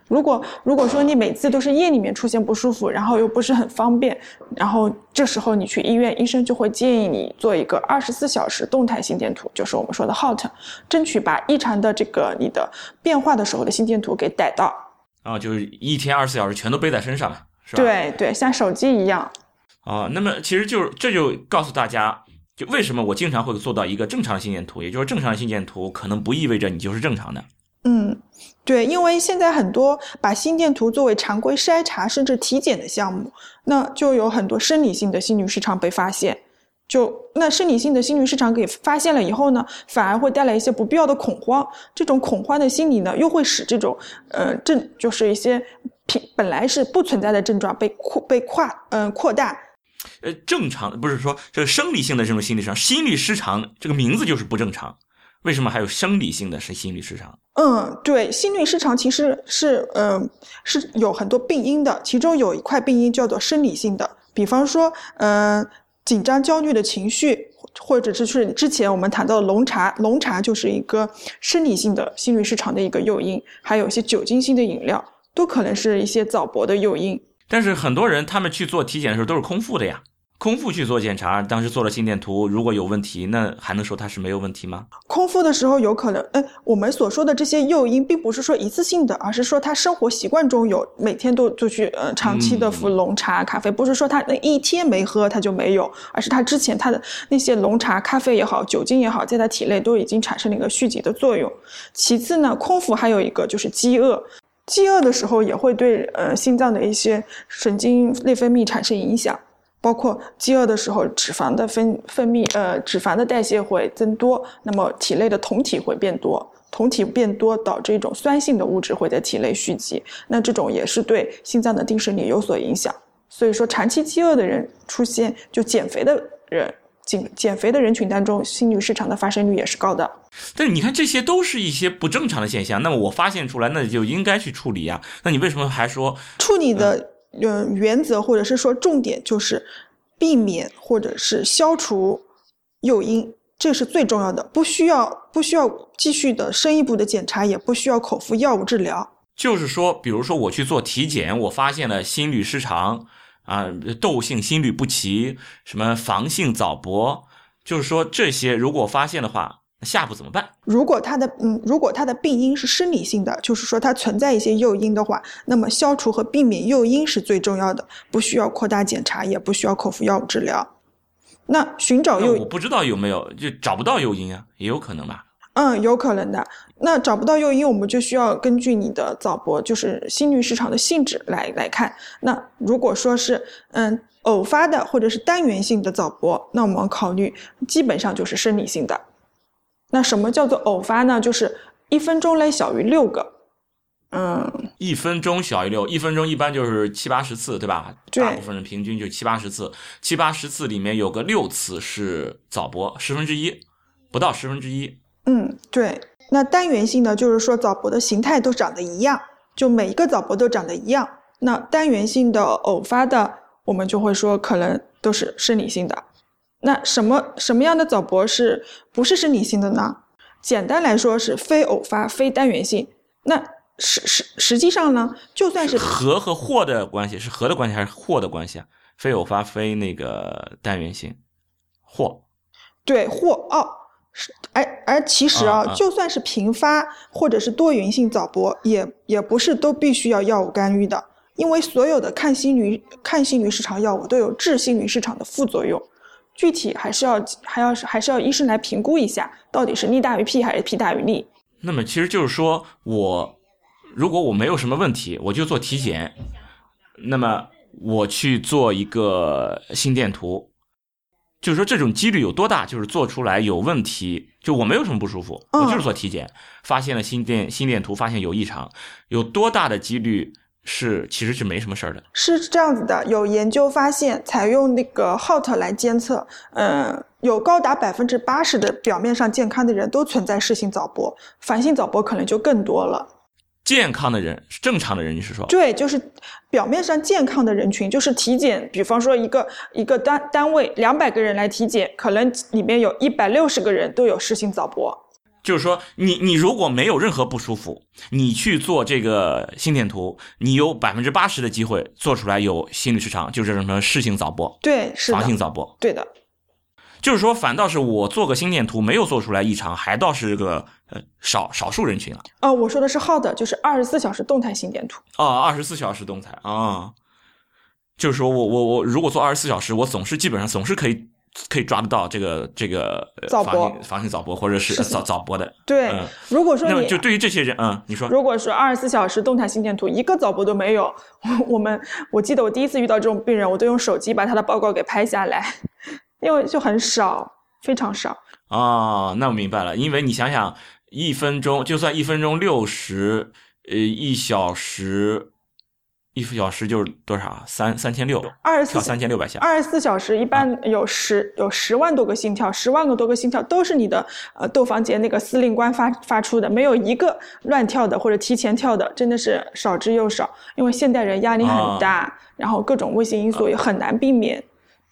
B: 如果如果说你每次都是夜里面出现不舒服，然后又不是很方便，然后这时候你去医院，医生就会建议你做一个二十四小时动态心电图，就是我们说的 HOT，争取把异常的这个你的变化的时候的心电图给逮到。
A: 啊，就是一天二十四小时全都背在身上，是吧？
B: 对对，像手机一样。
A: 啊，那么其实就是这就告诉大家，就为什么我经常会做到一个正常的心电图，也就是正常的心电图可能不意味着你就是正常的。
B: 嗯。对，因为现在很多把心电图作为常规筛查甚至体检的项目，那就有很多生理性的心律失常被发现。就那生理性的心律失常给发现了以后呢，反而会带来一些不必要的恐慌。这种恐慌的心理呢，又会使这种呃症就是一些平本来是不存在的症状被扩被跨嗯扩大。
A: 呃正常，不是说这个生理性的这种心理失常，心律失常这个名字就是不正常。为什么还有生理性的是心律失常？
B: 嗯，对，心律失常其实是嗯是有很多病因的，其中有一块病因叫做生理性的，比方说嗯紧张焦虑的情绪，或者是之前我们谈到的浓茶，浓茶就是一个生理性的心律失常的一个诱因，还有一些酒精性的饮料，都可能是一些早搏的诱因。
A: 但是很多人他们去做体检的时候都是空腹的呀。空腹去做检查，当时做了心电图，如果有问题，那还能说他是没有问题吗？
B: 空腹的时候有可能，哎，我们所说的这些诱因，并不是说一次性的，而是说他生活习惯中有每天都就去呃长期的服浓茶、咖啡，不是说他那一天没喝他就没有，而是他之前他的那些浓茶、咖啡也好，酒精也好，在他体内都已经产生了一个蓄积的作用。其次呢，空腹还有一个就是饥饿，饥饿的时候也会对呃心脏的一些神经内分泌产生影响。包括饥饿的时候，脂肪的分分泌，呃，脂肪的代谢会增多，那么体内的酮体会变多，酮体变多导致一种酸性的物质会在体内蓄积，那这种也是对心脏的定时力有所影响。所以说，长期饥饿的人出现，就减肥的人，减减肥的人群当中，心律失常的发生率也是高的。
A: 但是你看，这些都是一些不正常的现象，那么我发现出来，那就应该去处理呀。那你为什么还说
B: 处理的？呃，原则或者是说重点就是避免或者是消除诱因，这是最重要的。不需要不需要继续的深一步的检查，也不需要口服药物治疗。
A: 就是说，比如说我去做体检，我发现了心律失常啊，窦性心律不齐，什么房性早搏，就是说这些如果发现的话。那下一步怎么办？
B: 如果他的嗯，如果他的病因是生理性的，就是说它存在一些诱因的话，那么消除和避免诱因是最重要的，不需要扩大检查，也不需要口服药物治疗。那寻找诱因，
A: 我不知道有没有，就找不到诱因啊，也有可能吧。
B: 嗯，有可能的。那找不到诱因，我们就需要根据你的早搏，就是心律失常的性质来来看。那如果说是嗯偶发的或者是单元性的早搏，那我们考虑基本上就是生理性的。那什么叫做偶发呢？就是一分钟内小于六个，嗯，
A: 一分钟小于六，一分钟一般就是七八十次，对吧？
B: 对，
A: 大部分人平均就七八十次，七八十次里面有个六次是早搏，十分之一，不到十分之一。
B: 嗯，对。那单元性的就是说早搏的形态都长得一样，就每一个早搏都长得一样。那单元性的偶发的，我们就会说可能都是生理性的。那什么什么样的早搏是不是生理性的呢？简单来说是非偶发、非单元性。那实实实际上呢，就算是
A: 和和或的关系是和的关系还是或的关系啊？非偶发、非那个单元性，或
B: 对或哦，是而而其实啊，就算是频发或者是多源性早搏，也也不是都必须要药物干预的，因为所有的抗心律抗心律失常药物都有治心律失常的副作用。具体还是要还要还是要医生来评估一下，到底是利大于弊还是弊大于利。
A: 那么其实就是说，我如果我没有什么问题，我就做体检，那么我去做一个心电图，就是说这种几率有多大？就是做出来有问题，就我没有什么不舒服，我就是做体检，发现了心电心电图发现有异常，有多大的几率？是，其实是没什么事儿的。
B: 是这样子的，有研究发现，采用那个 HOT 来监测，嗯，有高达百分之八十的表面上健康的人都存在室性早搏，反性早搏可能就更多了。
A: 健康的人是正常的人，你是说？
B: 对，就是表面上健康的人群，就是体检，比方说一个一个单单位两百个人来体检，可能里面有一百六十个人都有室性早搏。
A: 就是说，你你如果没有任何不舒服，你去做这个心电图，你有百分之八十的机会做出来有心律失常，就是什么室性早搏，
B: 对，是
A: 房性早搏，
B: 对的。
A: 就是说，反倒是我做个心电图没有做出来异常，还倒是个呃少少数人群啊。
B: 哦，我说的是 HOT，就是二十四小时动态心电图。
A: 哦，二十四小时动态啊，就是说我我我如果做二十四小时，我总是基本上总是可以。可以抓得到这个这个
B: 早搏、
A: 房性早搏或者是早早搏的。
B: 对，如果说你
A: 就对于这些人，嗯，你说，
B: 如果是二十四小时动态心电图，一个早搏都没有，我们我记得我第一次遇到这种病人，我都用手机把他的报告给拍下来，因为就很少，非常少。
A: 啊，那我明白了，因为你想想，一分钟就算一分钟六十，呃，一小时一小时就是多少？三三千六，
B: 二十四
A: 跳三千六百下。
B: 二十四小时一般有十有十万多个心跳，十万个多个心跳都是你的呃窦房结那个司令官发发出的，没有一个乱跳的或者提前跳的，真的是少之又少。因为现代人压力很大，然后各种危险因素也很难避免。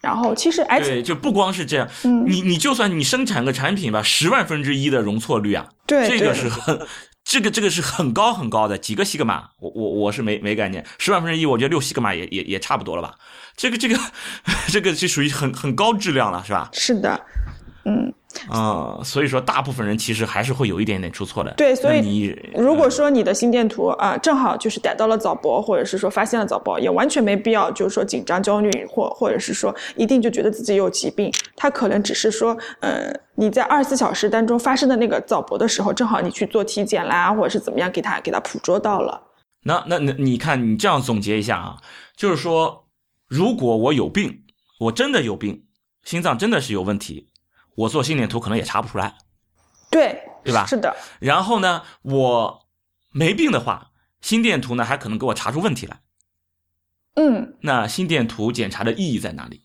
B: 然后其实而且
A: 对，就不光是这样，
B: 嗯
A: 你你就算你生产个产品吧，十万分之一的容错率啊，
B: 对对
A: 这个是很。这个这个是很高很高的，几个西格玛，我我我是没没概念，十万分之一，我觉得六西格玛也也也差不多了吧？这个这个 <laughs> 这个是属于很很高质量了，是吧？
B: 是的，嗯，
A: 啊、所以说大部分人其实还是会有一点点出错的。
B: 对所以
A: 你
B: 如果说你的心电图啊、正好就是逮到了早搏，或者是说发现了早搏，也完全没必要就是说紧张、焦虑，或或者是说一定就觉得自己有疾病。它可能只是说，呃，你在二十四小时当中发生的那个早搏的时候，正好你去做体检啦，或者是怎么样，给他给他捕捉到了。
A: 那那那你看，你这样总结一下啊，就是说，如果我有病，我真的有病，心脏真的是有问题，我做心电图可能也查不出来。
B: 对，
A: 对吧
B: 是的，
A: 然后呢，我没病的话，心电图呢还可能给我查出问题来。
B: 嗯。
A: 那心电图检查的意义在哪里？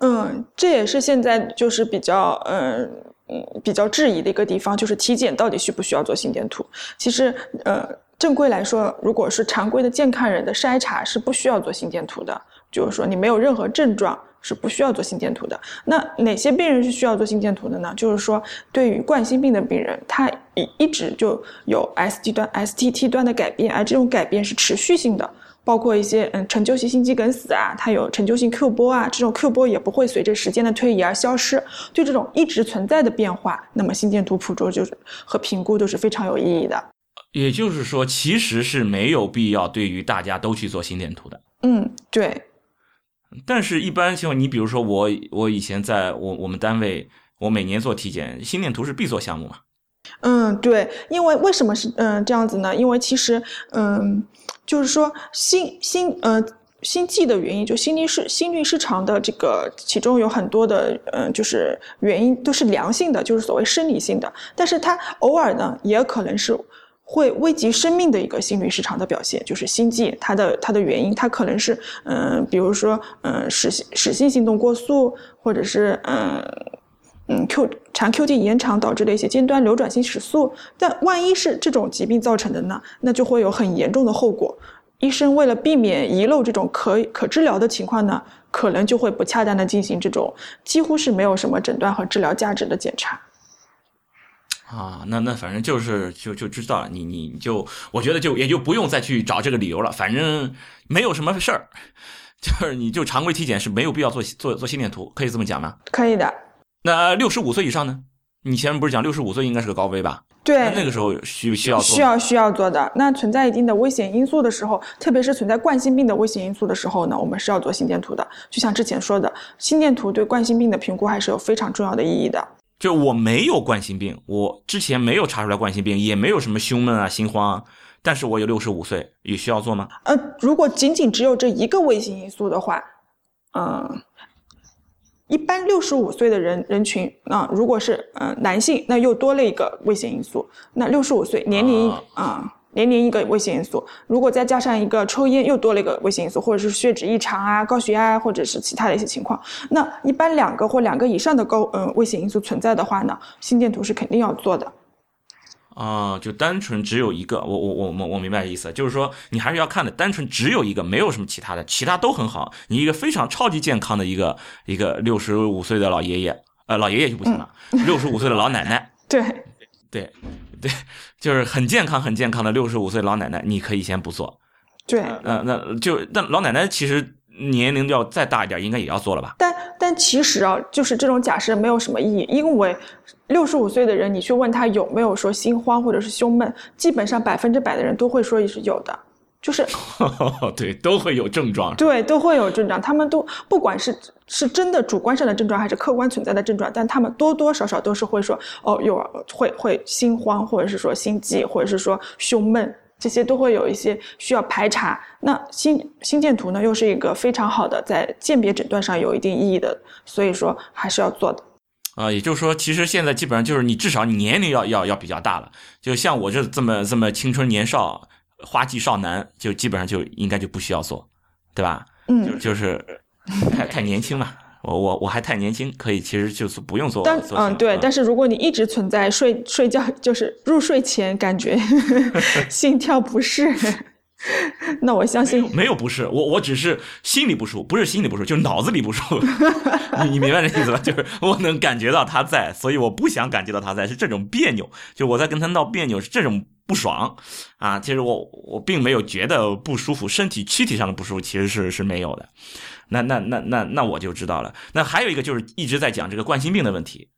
B: 嗯，这也是现在就是比较嗯嗯比较质疑的一个地方，就是体检到底需不需要做心电图？其实呃，正规来说，如果是常规的健康人的筛查是不需要做心电图的，就是说你没有任何症状是不需要做心电图的。那哪些病人是需要做心电图的呢？就是说对于冠心病的病人，他一一直就有 ST 端 STT 端的改变，而这种改变是持续性的。包括一些嗯陈旧性心肌梗死啊，它有陈旧性 Q 波啊，这种 Q 波也不会随着时间的推移而消失。对这种一直存在的变化，那么心电图捕捉就是和评估都是非常有意义的。
A: 也就是说，其实是没有必要对于大家都去做心电图的。
B: 嗯，对，
A: 但是，一般情况，你比如说我，我以前在我我们单位，我每年做体检，心电图是必做项目嘛。
B: 嗯，对，因为为什么是嗯这样子呢？因为其实嗯，就是说心心呃心悸的原因，就心律失心律失常的这个其中有很多的嗯就是原因都是良性的，就是所谓生理性的，但是它偶尔呢也可能是。会危及生命的一个心律失常的表现，就是心悸，它的它的原因，它可能是嗯，比如说嗯，室室性心动过速，或者是嗯嗯 Q 长 QT 延长导致的一些尖端流转性室速，但万一是这种疾病造成的呢，那就会有很严重的后果。医生为了避免遗漏这种可可治疗的情况呢，可能就会不恰当的进行这种几乎是没有什么诊断和治疗价值的检查。
A: 啊，那那反正就是就就知道了，你你就我觉得就也就不用再去找这个理由了，反正没有什么事儿，<laughs> 就是你就常规体检是没有必要做做做心电图，可以这么讲吗？
B: 可以的，
A: 那六十五岁以上呢？你前面不是讲六十五岁应该是个高危吧？
B: 对，
A: 那那个时候需需要做
B: 需要需要做的。那存在一定的危险因素的时候，特别是存在冠心病的危险因素的时候呢，我们是要做心电图的。就像之前说的，心电图对冠心病的评估还是有非常重要的意义的。
A: 就我没有冠心病，我之前没有查出来冠心病，也没有什么胸闷啊、心慌啊，但是我有六十五岁，也需要做吗？
B: 呃，如果仅仅只有这一个危险因素的话，嗯、一般六十五岁的人人群啊、如果是呃男性，那又多了一个危险因素。那六十五岁年龄啊、年龄一个危险因素，如果再加上一个抽烟，又多了一个危险因素，或者是血脂异常啊、高血压啊，或者是其他的一些情况。那一般两个或两个以上的高呃危险因素存在的话呢，心电图是肯定要做的。
A: 啊、就单纯只有一个，我我我我我明白意思，就是说你还是要看的，单纯只有一个，没有什么其他的，其他都很好。你一个非常超级健康的一个一个六十五岁的老爷爷，呃，老爷爷就不行了，六十五岁的老奶奶，<laughs>
B: 对，
A: 对对，就是很健康很健康的六十五岁老奶奶，你可以先不做。
B: 对，
A: 呃，那就但老奶奶其实年龄要再大一点，应该也要做了吧？
B: 但但其实啊，就是这种假设没有什么意义，因为六十五岁的人，你去问他有没有说心慌或者是胸闷，基本上百分之百的人都会说是有的，就是 <laughs>
A: 对，都会有症状。
B: 对都会有症状，他们都不管是是真的主观上的症状还是客观存在的症状，但他们多多少少都是会说哦有会会心慌或者是说心悸或者是说胸闷。这些都会有一些需要排查。那心心电图呢，又是一个非常好的在鉴别诊断上有一定意义的，所以说还是要做的。
A: 啊、也就是说，其实现在基本上就是你至少你年龄要要要比较大了，就像我这这么这么青春年少，花季少男，就基本上就应该就不需要做，对吧？
B: 嗯，
A: 就是太太年轻嘛。我我我还太年轻，可以其实就是不用做。
B: 但嗯对，但是如果你一直存在睡睡觉，就是入睡前感觉 <laughs> 心跳不适，那我相信
A: 没有不适，我我只是心里不舒服，不是心里不舒服，就是脑子里不舒服。<laughs> 你你明白这意思吧？就是我能感觉到他在，所以我不想感觉到他在，是这种别扭。就我在跟他闹别扭，是这种不爽啊。其实我我并没有觉得不舒服，身体躯体上的不舒服其实是是没有的。那那那那那我就知道了。那还有一个就是一直在讲这个冠心病的问题。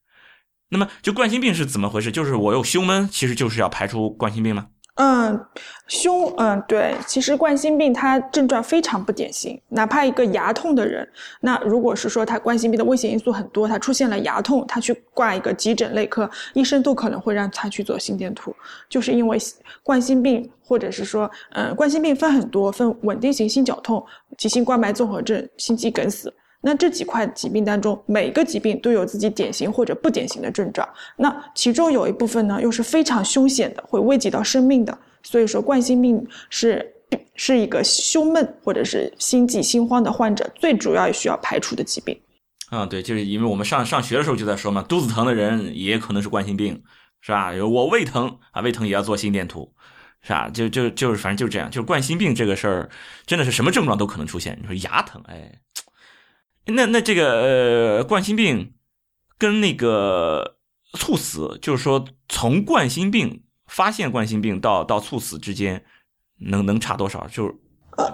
A: 那么就冠心病是怎么回事？就是我有胸闷，其实就是要排除冠心病吗？
B: 嗯，胸嗯对，其实冠心病它症状非常不典型，哪怕一个牙痛的人，那如果是说他冠心病的危险因素很多，他出现了牙痛，他去挂一个急诊内科，医生都可能会让他去做心电图，就是因为冠心病或者是说，嗯，冠心病分很多，分稳定型心绞痛、急性冠脉综合症、心肌梗死。那这几块疾病当中，每个疾病都有自己典型或者不典型的症状。那其中有一部分呢，又是非常凶险的，会危及到生命的。所以说，冠心病是是一个胸闷或者是心悸、心慌的患者最主要需要排除的疾病。
A: 嗯，对，就是因为我们上上学的时候就在说嘛，肚子疼的人也可能是冠心病，是吧？我胃疼啊，胃疼也要做心电图，是吧？就就就是反正就是这样，就是冠心病这个事儿，真的是什么症状都可能出现。你说牙疼，哎。那那这个呃冠心病跟那个猝死，就是说从冠心病发现冠心病到到猝死之间，能能差多少？就
B: 呃。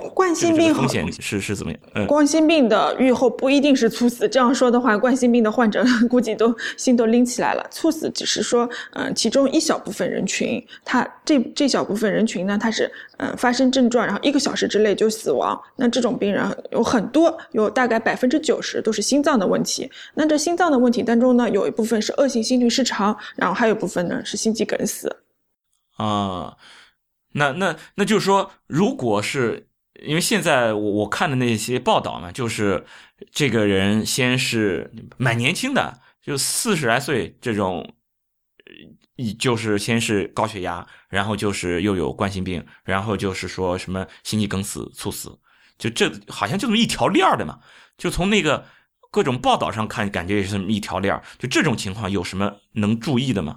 B: <laughs> 冠心病
A: 风险是是怎么样？嗯，
B: 冠心病的预后不一定是猝死。这样说的话，<laughs> 冠心病的患者估计都心都拎起来了。猝死只是说，嗯，其中一小部分人群，他这这小部分人群呢，他是嗯发生症状，然后一个小时之内就死亡。那这种病人有很多，有大概百分之九十都是心脏的问题。那这心脏的问题当中呢，有一部分是恶性心律失常，然后还有一部分呢是心肌梗死。
A: 啊，那那那就是说，如果是。因为现在我我看的那些报道呢，就是这个人先是蛮年轻的，就四十来岁这种，就是先是高血压，然后就是又有冠心病，然后就是说什么心肌梗死、猝死，就这好像就这么一条链的嘛。就从那个各种报道上看，感觉也是这么一条链儿就这种情况有什么能注意的吗？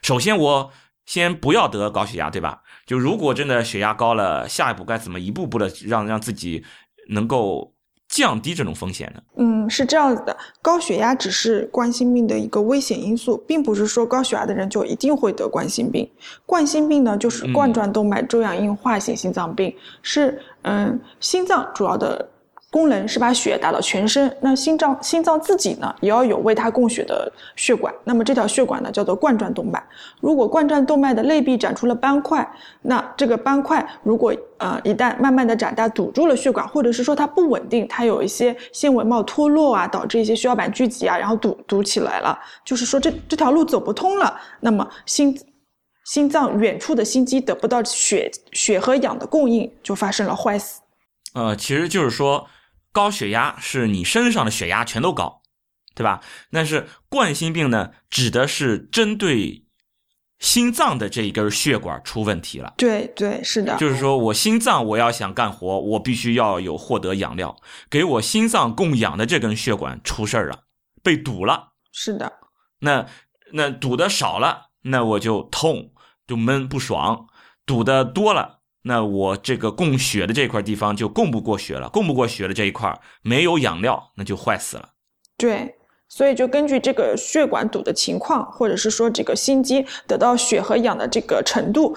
A: 首先我。先不要得高血压，对吧？就如果真的血压高了，下一步该怎么一步步的让让自己能够降低这种风险呢？
B: 嗯，是这样子的，高血压只是冠心病的一个危险因素，并不是说高血压的人就一定会得冠心病。冠心病呢，就是冠状动脉粥样硬化性心脏病，是嗯心脏主要的。功能是把血打到全身，那心脏心脏自己呢也要有为它供血的血管，那么这条血管呢叫做冠状动脉。如果冠状动脉的内壁长出了斑块，那这个斑块如果呃一旦慢慢的长大堵住了血管，或者是说它不稳定，它有一些纤维帽脱落啊，导致一些血小板聚集啊，然后堵堵起来了，就是说这这条路走不通了，那么心心脏远处的心肌得不到血血和氧的供应，就发生了坏死。
A: 呃，其实就是说。高血压是你身上的血压全都高，对吧？但是冠心病呢，指的是针对心脏的这一根血管出问题了。
B: 对对，是的。
A: 就是说我心脏我要想干活，我必须要有获得养料，给我心脏供氧的这根血管出事儿了，被堵了。
B: 是的。
A: 那那堵的少了，那我就痛，就闷不爽；堵的多了。那我这个供血的这块地方就供不过血了，供不过血的这一块没有养料，那就坏死了。
B: 对，所以就根据这个血管堵的情况，或者是说这个心肌得到血和氧的这个程度，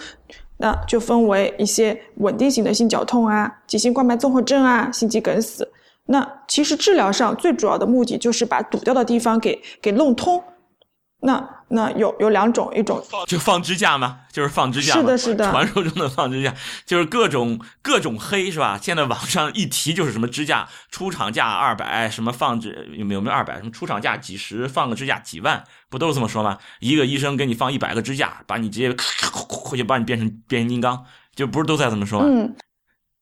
B: 那就分为一些稳定型的心绞痛啊、急性冠脉综合症啊、心肌梗死。那其实治疗上最主要的目的就是把堵掉的地方给给弄通。那。那有有两种，一种
A: 就放支架吗？就是放支架，
B: 是的，是的，
A: 传说中的放支架，就是各种各种黑，是吧？现在网上一提就是什么支架，出厂价二百，什么放置有没有没有二百？什么出厂价几十，放个支架几万，不都是这么说吗？一个医生给你放一百个支架，把你直接咔咔就把你变成变形金刚，就不是都在这么说吗？
B: 嗯，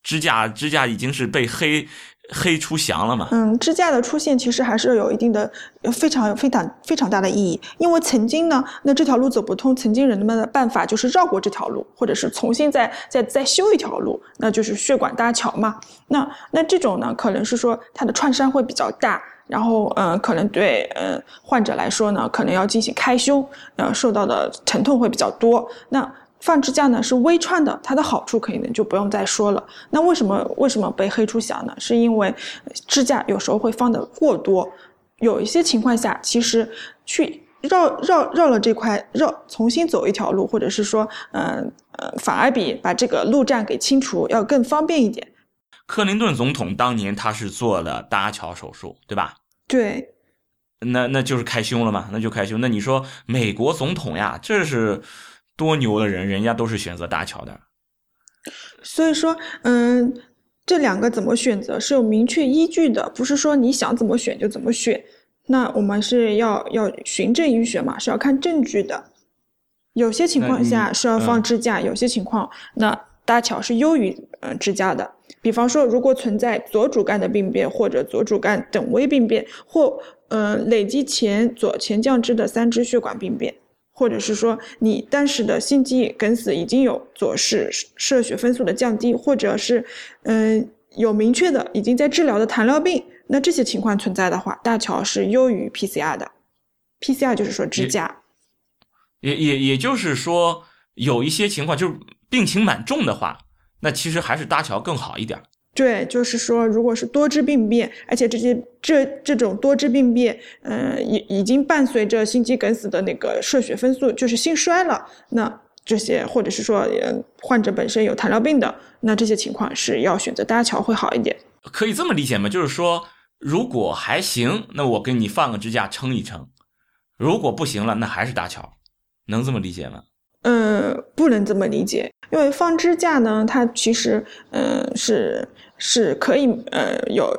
A: 支架支架已经是被黑黑出翔了嘛？
B: 嗯，支架的出现其实还是有一定的非常非常非常大的意义，因为曾经呢，那这条路走不通，曾经人们的办法就是绕过这条路，或者是重新再再再修一条路，那就是血管搭桥嘛。那那这种呢，可能是说它的创伤会比较大。然后，嗯，可能对，嗯，患者来说呢，可能要进行开胸，呃，受到的疼痛会比较多。那放支架呢是微创的，它的好处可能就不用再说了。那为什么为什么被黑出翔呢？是因为支架有时候会放的过多，有一些情况下，其实去绕绕绕了这块绕，重新走一条路，或者是说，嗯呃，反而比把这个路障给清除要更方便一点。
A: 克林顿总统当年他是做了搭桥手术，对吧？
B: 对，
A: 那那就是开胸了嘛？那就开胸。那你说美国总统呀，这是多牛的人，人家都是选择搭桥的。
B: 所以说，嗯，这两个怎么选择是有明确依据的，不是说你想怎么选就怎么选。那我们是要要循证医学嘛，是要看证据的。有些情况下是要放支架，有些情况那搭桥是优于嗯支架的。比方说，如果存在左主干的病变或者左主干等微病变，或呃累积前左前降支的三支血管病变，或者是说你当时的心肌梗死已经有左室射血分数的降低，或者是嗯有明确的已经在治疗的糖尿病，那这些情况存在的话，大桥是优于 PCR 的。PCR 就是说支架。
A: 也也也就是说，有一些情况就是病情蛮重的话。那其实还是搭桥更好一点。
B: 对，就是说，如果是多支病变，而且这些这这种多支病变，嗯，已已经伴随着心肌梗死的那个射血分数，就是心衰了。那这些，或者是说，患者本身有糖尿病的，那这些情况是要选择搭桥会好一点。
A: 可以这么理解吗？就是说，如果还行，那我给你放个支架撑一撑；如果不行了，那还是搭桥，能这么理解吗？
B: 呃，不能这么理解，因为放支架呢，它其实，嗯，是是可以，呃，有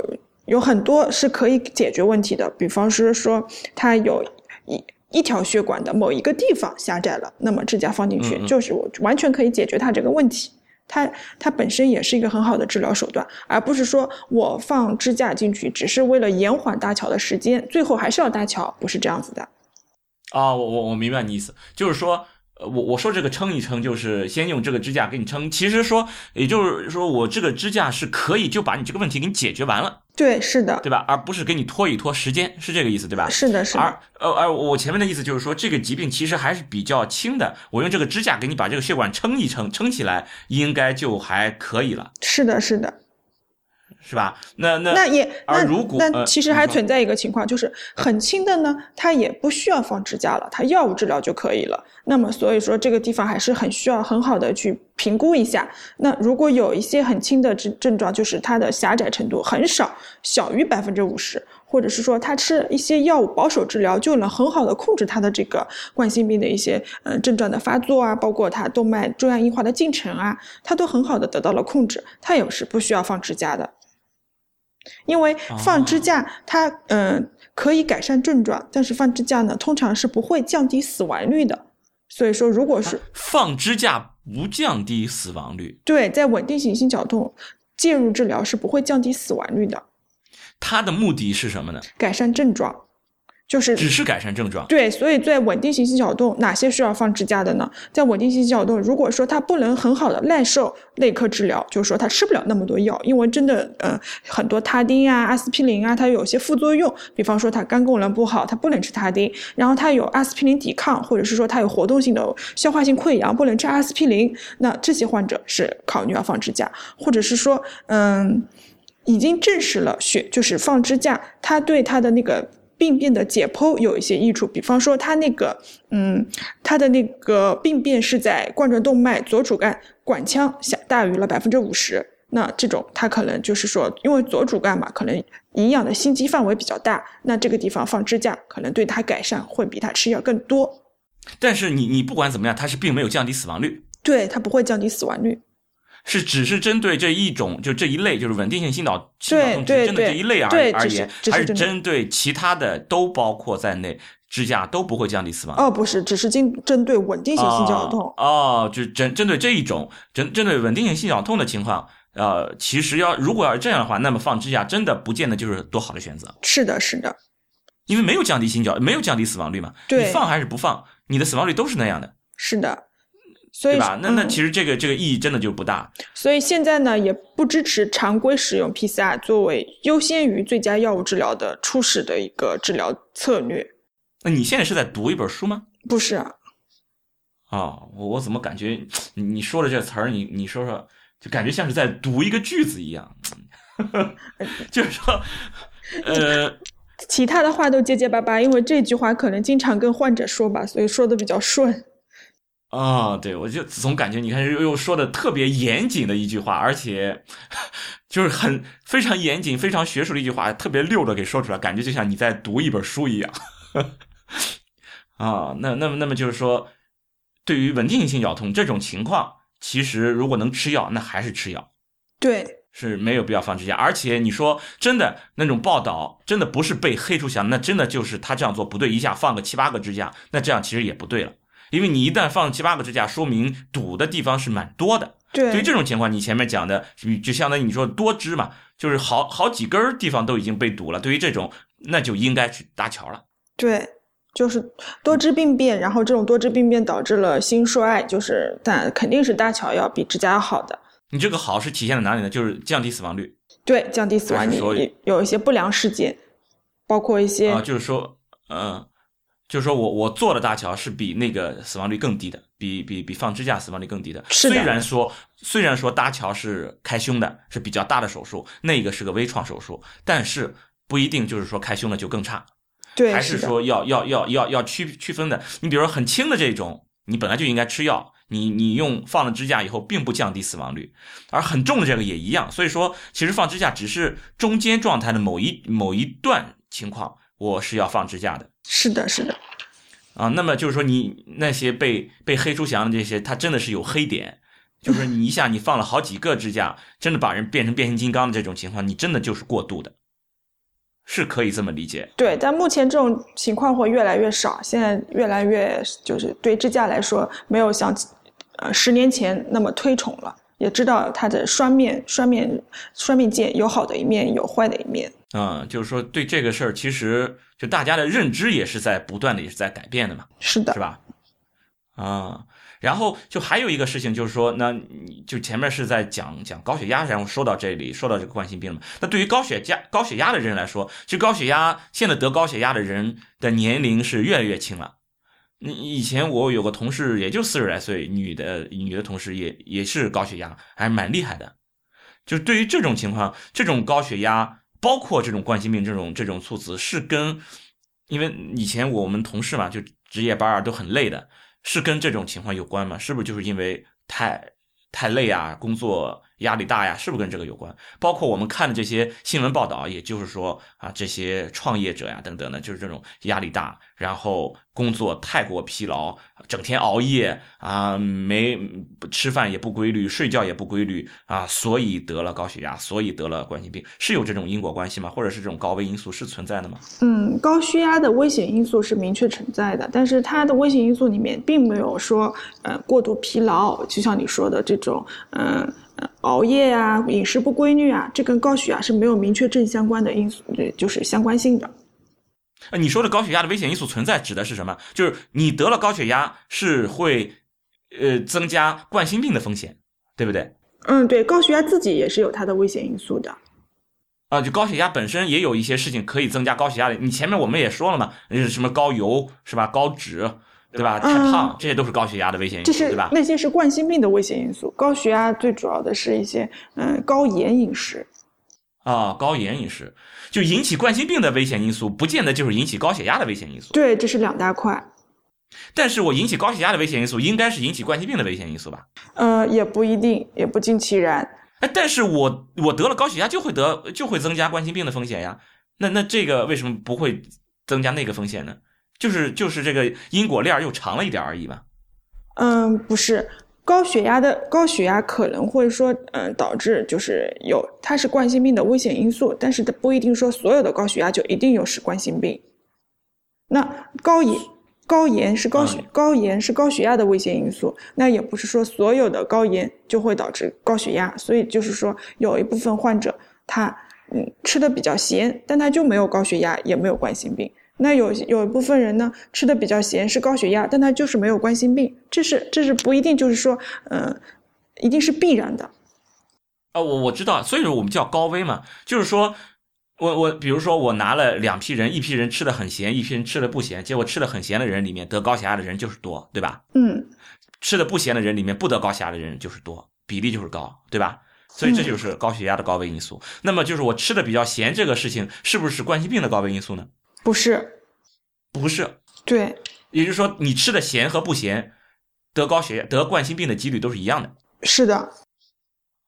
B: 有很多是可以解决问题的。比方是说，它有一一条血管的某一个地方狭窄了，那么支架放进去，就是我完全可以解决它这个问题。它它本身也是一个很好的治疗手段，而不是说我放支架进去只是为了延缓搭桥的时间，最后还是要搭桥，不是这样子的。
A: 啊，我我我明白你意思，就是说。呃，我我说这个撑一撑，就是先用这个支架给你撑。其实说，也就是说我这个支架是可以就把你这个问题给你解决完了。
B: 对，是的，
A: 对吧？而不是给你拖一拖时间，是这个意思，对吧？
B: 是的，是的。
A: 而呃，而我前面的意思就是说，这个疾病其实还是比较轻的。我用这个支架给你把这个血管撑一撑，撑起来应该就还可以了。
B: 是的，是的。
A: 是吧？那那
B: 那也
A: 那如果
B: 那其实还存在一个情况，就是很轻的呢，它也不需要放支架了，它药物治疗就可以了。那么所以说这个地方还是很需要很好的去评估一下。那如果有一些很轻的症症状，就是它的狭窄程度很少，小于百分之五十，或者是说他吃一些药物保守治疗就能很好的控制他的这个冠心病的一些呃症状的发作啊，包括他动脉粥样硬化的进程啊，他都很好的得到了控制，他也是不需要放支架的。因为放支架，它嗯可以改善症状，但是放支架呢，通常是不会降低死亡率的。所以说，如果是
A: 放支架不降低死亡率，
B: 对，在稳定性心绞痛介入治疗是不会降低死亡率的。
A: 它的目的是什么呢？
B: 改善症状。就是
A: 只是改善症状，
B: 对，所以在稳定性心绞痛，哪些需要放支架的呢？在稳定性心绞痛，如果说他不能很好的耐受内科治疗，就是说他吃不了那么多药，因为真的，呃，很多他汀啊、阿司匹林啊，它有些副作用，比方说它肝功能不好，它不能吃他汀，然后它有阿司匹林抵抗，或者是说它有活动性的消化性溃疡，不能吃阿司匹林，那这些患者是考虑要放支架，或者是说，嗯，已经证实了血就是放支架，它对它的那个。病变的解剖有一些益处，比方说他那个，嗯，他的那个病变是在冠状动脉左主干管腔下大于了百分之五十，那这种他可能就是说，因为左主干嘛，可能营养的心肌范围比较大，那这个地方放支架可能对他改善会比他吃药更多。
A: 但是你你不管怎么样，它是并没有降低死亡率，
B: 对，它不会降低死亡率。
A: 是只是针对这一种，就这一类，就是稳定性心脑心脑痛，针对这一类而而言，还是针对其他的都包括在内，支架都不会降低死亡。
B: 哦，不是，只是针针对稳定性心绞痛。
A: 哦，就针针对这一种，针针对稳定性心绞痛的情况，呃，其实要如果要这样的话，那么放支架真的不见得就是多好的选择。
B: 是的，是的，
A: 因为没有降低心绞，没有降低死亡率嘛。
B: 对，
A: 你放还是不放，你的死亡率都是那样的。
B: 是的，所以
A: 对吧？那那其实这个这个意义真的就不大。
B: 所以现在呢，也不支持常规使用 PCR 作为优先于最佳药物治疗的初始的一个治疗策略。
A: 那你现在是在读一本书吗？
B: 不是啊。
A: 哦，我我怎么感觉你说的这词儿，你你说说，就感觉像是在读一个句子一样，<laughs> 就是说，呃，
B: 其他的话都结结巴巴，因为这句话可能经常跟患者说吧，所以说的比较顺。
A: 啊，对，我就总感觉你看又又说的特别严谨的一句话，而且就是很非常严谨、非常学术的一句话，特别溜的给说出来，感觉就像你在读一本书一样。<laughs> 啊，那那么那么就是说。对于稳定性绞痛这种情况，其实如果能吃药，那还是吃药，
B: 对，
A: 是没有必要放支架。而且你说真的，那种报道真的不是被黑出翔，那真的就是他这样做不对，一下放个七八个支架，那这样其实也不对了。因为你一旦放七八个支架，说明堵的地方是蛮多的。
B: 对，
A: 对于这种情况，你前面讲的，就相当于你说多支嘛，就是好好几根地方都已经被堵了。对于这种，那就应该去搭桥了。
B: 对。就是多支病变，然后这种多支病变导致了心衰，就是但肯定是搭桥要比支架要好的。
A: 你这个好是体现在哪里呢？就是降低死亡率。
B: 对，降低死亡率。有一些不良事件，包括一些
A: 啊，就是说，嗯，就是说我我做的搭桥是比那个死亡率更低的，比比比放支架死亡率更低的。
B: 虽
A: 然说虽然说搭桥是开胸的，是比较大的手术，那个是个微创手术，但是不一定就是说开胸的就更差。
B: 对，
A: 还是说要要要要要区区分的？你比如说很轻的这种，你本来就应该吃药，你你用放了支架以后，并不降低死亡率，而很重的这个也一样。所以说，其实放支架只是中间状态的某一某一段情况，我是要放支架的。
B: 是的，是的。
A: 啊，那么就是说，你那些被被黑出翔的这些，它真的是有黑点，就是你一下你放了好几个支架，真的把人变成变形金刚的这种情况，你真的就是过度的。是可以这么理解，
B: 对，但目前这种情况会越来越少，现在越来越就是对支架来说，没有像呃十年前那么推崇了，也知道它的双面双面双面剑有好的一面，有坏的一面。
A: 嗯，就是说对这个事儿，其实就大家的认知也是在不断的，也是在改变的嘛。
B: 是的，
A: 是吧？啊。然后就还有一个事情，就是说，那你就前面是在讲讲高血压，然后说到这里，说到这个冠心病了嘛？那对于高血压高血压的人来说，其实高血压现在得高血压的人的年龄是越来越轻了。你以前我有个同事，也就四十来岁，女的女的同事也也是高血压，还蛮厉害的。就是对于这种情况，这种高血压，包括这种冠心病这种这种猝死，是跟因为以前我们同事嘛，就值夜班啊，都很累的。是跟这种情况有关吗？是不是就是因为太太累啊，工作压力大呀？是不是跟这个有关？包括我们看的这些新闻报道，也就是说啊，这些创业者呀等等的，就是这种压力大，然后。工作太过疲劳，整天熬夜啊，没吃饭也不规律，睡觉也不规律啊，所以得了高血压，所以得了冠心病，是有这种因果关系吗？或者是这种高危因素是存在的吗？
B: 嗯，高血压的危险因素是明确存在的，但是它的危险因素里面并没有说，呃，过度疲劳，就像你说的这种，嗯，熬夜啊，饮食不规律啊，这跟高血压是没有明确正相关的因素，就是相关性的。
A: 呃，你说的高血压的危险因素存在指的是什么？就是你得了高血压是会，呃，增加冠心病的风险，对不对？
B: 嗯，对，高血压自己也是有它的危险因素的。
A: 啊，就高血压本身也有一些事情可以增加高血压的。你前面我们也说了嘛，什么高油是吧？高脂对吧？太胖，这些都是高血压的危险因素，对吧？
B: 那些是冠心病的危险因素。高血压最主要的是一些嗯高盐饮食。
A: 啊，高盐饮食就引起冠心病的危险因素，不见得就是引起高血压的危险因素。
B: 对，这是两大块。
A: 但是我引起高血压的危险因素，应该是引起冠心病的危险因素吧？
B: 呃，也不一定，也不尽其然。
A: 哎，但是我我得了高血压就会得就会增加冠心病的风险呀？那那这个为什么不会增加那个风险呢？就是就是这个因果链又长了一点而已吧？
B: 嗯，不是。高血压的高血压可能会说，嗯，导致就是有它是冠心病的危险因素，但是它不一定说所有的高血压就一定有是冠心病。那高盐高盐是高血、
A: 嗯
B: 高盐是高血压的危险因素，那也不是说所有的高盐就会导致高血压，所以就是说有一部分患者他嗯吃的比较咸，但他就没有高血压，也没有冠心病。那有有一部分人呢，吃的比较咸是高血压，但他就是没有冠心病，这是这是不一定就是说，呃，一定是必然的。
A: 啊，我我知道，所以说我们叫高危嘛，就是说。我我比如说我拿了两批人，一批人吃的很咸，一批人吃的不咸，结果吃的很咸的人里面得高血压的人就是多，对吧？
B: 嗯，
A: 吃的不咸的人里面不得高血压的人就是多，比例就是高，对吧？所以这就是高血压的高危因素。那么就是我吃的比较咸这个事情，是不是冠心病的高危因素呢？
B: 不是，
A: 不是，
B: 对，
A: 也就是说你吃的咸和不咸，得高血压、得冠心病的几率都是一样的。
B: 是的，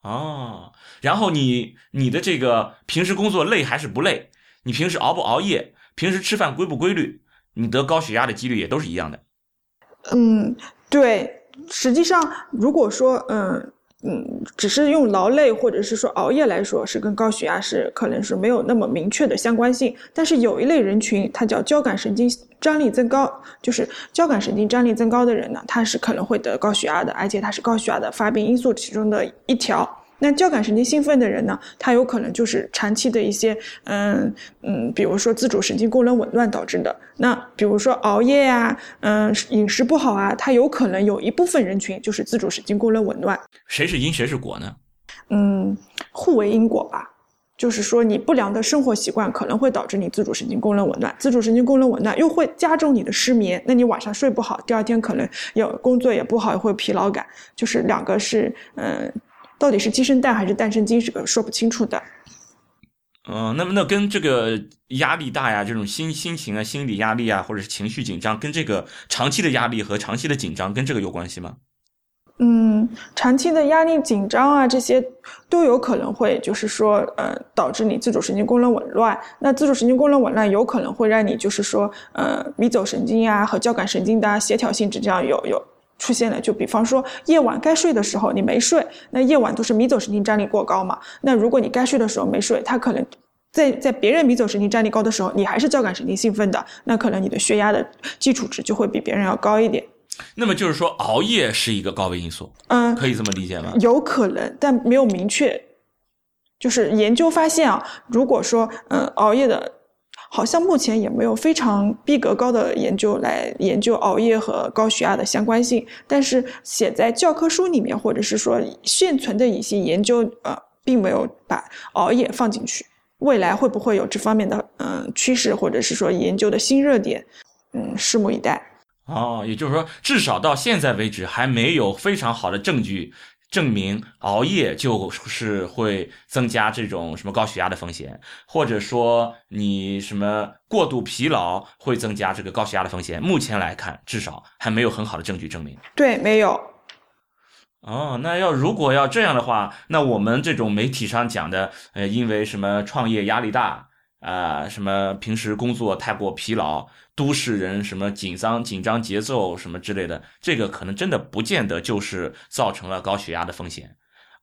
A: 哦，然后你你的这个平时工作累还是不累？你平时熬不熬夜？平时吃饭规不规律？你得高血压的几率也都是一样的。
B: 嗯，对，实际上如果说，嗯嗯，只是用劳累或者是说熬夜来说，是跟高血压是可能是没有那么明确的相关性。但是有一类人群，它叫交感神经张力增高，就是交感神经张力增高的人呢，他是可能会得高血压的，而且他是高血压的发病因素其中的一条。那交感神经兴奋的人呢，他有可能就是长期的一些，嗯嗯，比如说自主神经功能紊乱导致的。那比如说熬夜呀、嗯，饮食不好啊，他有可能有一部分人群就是自主神经功能紊乱。
A: 谁是因谁是果呢？
B: 嗯，互为因果吧。就是说，你不良的生活习惯可能会导致你自主神经功能紊乱，自主神经功能紊乱又会加重你的失眠，那你晚上睡不好，第二天可能有工作也不好，也会有疲劳感，就是两个是嗯。到底是鸡生蛋还是蛋生鸡，是个说不清楚的。
A: 嗯，那么那跟这个压力大呀，这种心心情啊、心理压力啊，或者是情绪紧张，跟这个长期的压力和长期的紧张，跟这个有关系吗？
B: 嗯，长期的压力、紧张啊，这些都有可能会，就是说，呃，导致你自主神经功能紊乱。那自主神经功能紊乱有可能会让你，就是说，呃，迷走神经呀、啊、和交感神经的协调性质这样有有。出现了，就比方说夜晚该睡的时候你没睡，那夜晚都是迷走神经张力过高嘛。那如果你该睡的时候没睡，它可能在在别人迷走神经张力高的时候，你还是交感神经兴奋的，那可能你的血压的基础值就会比别人要高一点。
A: 那么就是说熬夜是一个高危因素，
B: 嗯，
A: 可以这么理解吗？
B: 有可能，但没有明确。就是研究发现啊，如果说嗯熬夜的。好像目前也没有非常逼格高的研究来研究熬夜和高血压的相关性，但是写在教科书里面或者是说现存的一些研究，呃，并没有把熬夜放进去。未来会不会有这方面的嗯、趋势，或者是说研究的新热点？嗯，拭目以待。
A: 哦，也就是说，至少到现在为止，还没有非常好的证据。证明熬夜就是会增加这种什么高血压的风险，或者说你什么过度疲劳会增加这个高血压的风险。目前来看，至少还没有很好的证据证明。
B: 对，没有。
A: 哦，那要如果要这样的话，那我们这种媒体上讲的，呃，因为什么创业压力大啊、呃，什么平时工作太过疲劳。都市人什么紧张紧张节奏什么之类的，这个可能真的不见得就是造成了高血压的风险，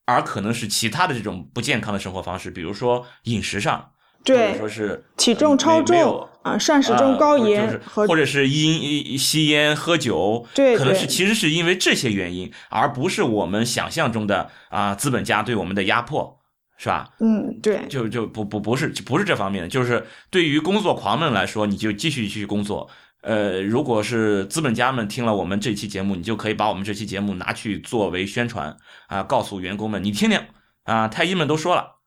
A: 而可能是其他的这种不健康的生活方式，比如说饮食上，
B: 对，
A: 或者说是
B: 体重超重啊，膳食中高盐
A: 和、或者是因吸烟喝酒，
B: 对，
A: 可能是其实是因为这些原因，而不是我们想象中的啊资本家对我们的压迫。是吧？
B: 嗯，对，
A: 就就不不不是不是这方面的，就是对于工作狂们来说，你就继续去工作。呃，如果是资本家们听了我们这期节目，你就可以把我们这期节目拿去作为宣传啊，告诉员工们，你听听啊，太医们都说了，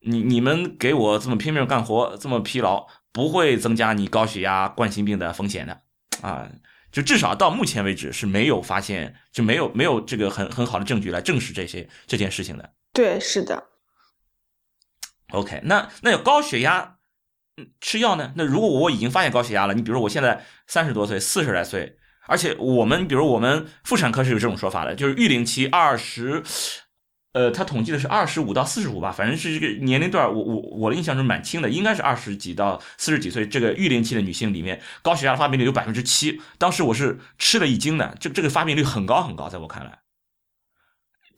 A: 你你们给我这么拼命干活，这么疲劳，不会增加你高血压、冠心病的风险的啊。就至少到目前为止是没有发现，就没有没有这个很很好的证据来证实这些这件事情的。
B: 对，是的。
A: OK，那那有高血压，嗯，吃药呢？那如果我已经发现高血压了，你比如说我现在三十多岁、四十来岁，而且我们比如我们妇产科是有这种说法的，就是育龄期二十，呃，他统计的是二十五到四十五吧，反正是这个年龄段，我我我的印象中蛮轻的，应该是二十几到四十几岁这个育龄期的女性里面，高血压的发病率有百分之七，当时我是吃了一惊的，这这个发病率很高很高，在我看来。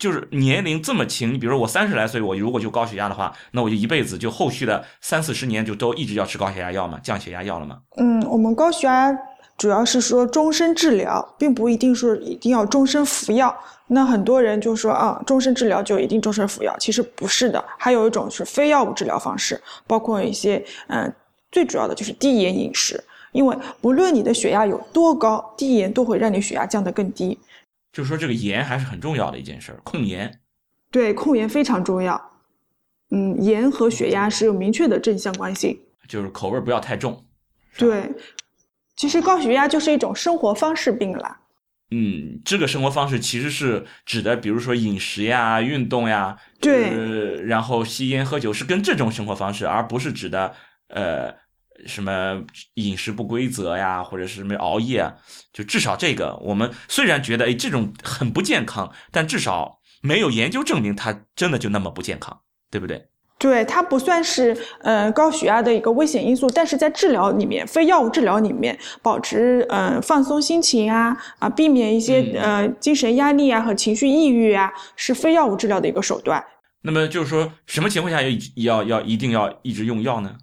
A: 就是年龄这么轻，你比如说我三十来岁，我如果就高血压的话，那我就一辈子就后续的三四十年就都一直要吃高血压药嘛，降血压药了嘛。
B: 嗯，我们高血压主要是说终身治疗，并不一定说一定要终身服药。那很多人就说啊，终身治疗就一定终身服药，其实不是的。还有一种是非药物治疗方式，包括一些嗯，最主要的就是低盐饮食。因为不论你的血压有多高，低盐都会让你血压降得更低。
A: 就是说，这个盐还是很重要的一件事儿，控盐。
B: 对，控盐非常重要。嗯，盐和血压是有明确的正相关性。
A: 就是口味不要太重。
B: 对，其实高血压就是一种生活方式病了。
A: 嗯，这个生活方式其实是指的，比如说饮食呀、运动呀，
B: 对，
A: 然后吸烟喝酒是跟这种生活方式，而不是指的呃。什么饮食不规则呀，或者是什么熬夜，就至少这个，我们虽然觉得哎这种很不健康，但至少没有研究证明它真的就那么不健康，对不对？
B: 对，它不算是呃高血压的一个危险因素，但是在治疗里面，非药物治疗里面，保持呃放松心情啊啊，避免一些呃精神压力啊和情绪抑郁啊，是非药物治疗的一个手段。
A: 那么就是说，什么情况下要要要一定要一直用药呢？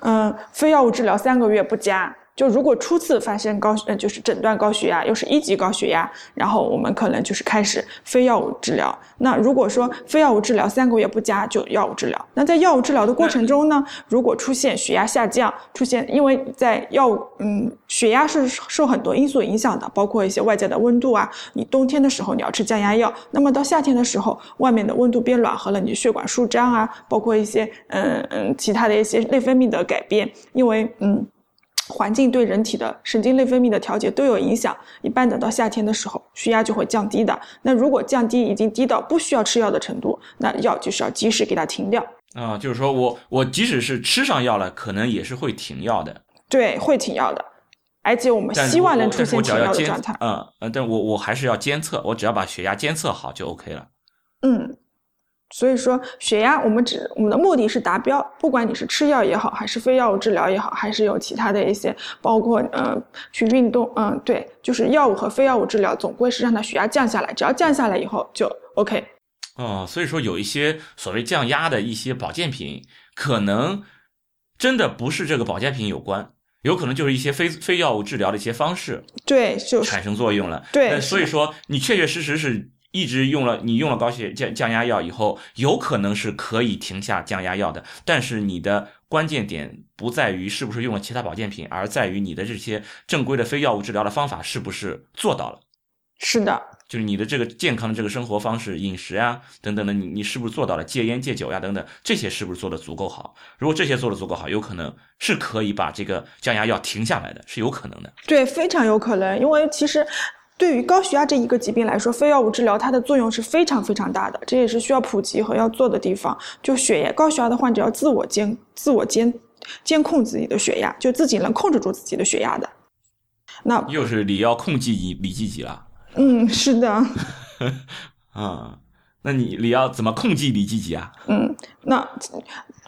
B: 嗯，非药物治疗三个月不加。就如果初次发现高，呃，就是诊断高血压，又是一级高血压，然后我们可能就是开始非药物治疗。那如果说非药物治疗三个月不加，就药物治疗。那在药物治疗的过程中呢，如果出现血压下降，出现因为在药物，嗯，血压是受很多因素影响的，包括一些外界的温度啊。你冬天的时候你要吃降压药，那么到夏天的时候，外面的温度变暖和了，你血管舒张啊，包括一些嗯嗯其他的一些内分泌的改变，因为嗯。环境对人体的神经内分泌的调节都有影响。一般等到夏天的时候，血压就会降低的。那如果降低已经低到不需要吃药的程度，那药就是要及时给它停掉。
A: 啊，就是说我我即使是吃上药了，可能也是会停药的。
B: 对，会停药的。而且我们希望能出现停药的状态。
A: 嗯嗯，但我我还是要监测，我只要把血压监测好就 OK 了。
B: 嗯。所以说，血压我们只我们的目的是达标，不管你是吃药也好，还是非药物治疗也好，还是有其他的一些，包括呃去运动，嗯，对，就是药物和非药物治疗，总归是让它血压降下来，只要降下来以后就 OK。
A: 哦，所以说有一些所谓降压的一些保健品，可能真的不是这个保健品有关，有可能就是一些非非药物治疗的一些方式，
B: 对，就
A: 产生作用了。
B: 对，
A: 所以说你确确实实是。一直用了，你用了高血降降压药以后，有可能是可以停下降压药的。但是你的关键点不在于是不是用了其他保健品，而在于你的这些正规的非药物治疗的方法是不是做到了。
B: 是的，
A: 就是你的这个健康的这个生活方式、饮食啊等等的，你你是不是做到了戒烟戒酒呀等等，这些是不是做的足够好？如果这些做的足够好，有可能是可以把这个降压药停下来的，是有可能的。
B: 对，非常有可能，因为其实。对于高血压这一个疾病来说，非药物治疗它的作用是非常非常大的，这也是需要普及和要做的地方。就血压高血压的患者要自我监、自我监监控自己的血压，就自己能控制住自己的血压的。那
A: 又是你要控制你李积极了。
B: 嗯，是的。
A: 啊，<laughs> 那你你要怎么控制你自己啊？
B: 嗯，那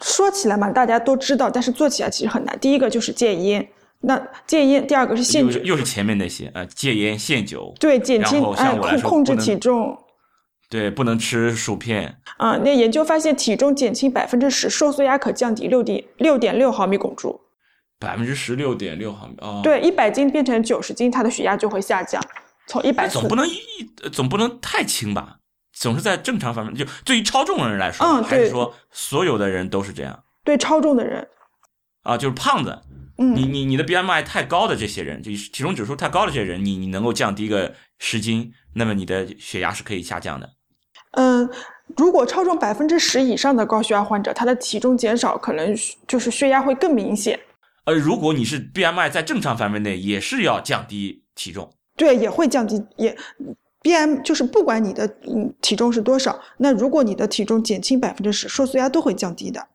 B: 说起来嘛，大家都知道，但是做起来其实很难。第一个就是戒烟。那戒烟，第二个是限酒，
A: 又是前面那些啊，戒烟限酒，
B: 对，减轻哎控控制体重，
A: 对，不能吃薯片。
B: 啊，那研究发现，体重减轻百分之十，受缩压可降低六点六点六毫米汞柱。
A: 百分之十六点六毫米啊？
B: 对，一百斤变成九十斤，它的血压就会下降，从一百。
A: 总不能一总不能太轻吧？总是在正常范围，就对于超重的人来说，
B: 嗯，
A: 还是说所有的人都是这样？
B: 对超重的人，
A: 啊，就是胖子。你你你的 BMI 太高的这些人，就体重指数太高的这些人，你你能够降低个十斤，那么你的血压是可以下降的。
B: 嗯，如果超重百分之十以上的高血压患者，他的体重减少可能就是血压会更明显。
A: 呃，如果你是 BMI 在正常范围内，也是要降低体重。
B: 对，也会降低，也 BM 就是不管你的嗯体重是多少，那如果你的体重减轻百分之十，收缩压都会降低的。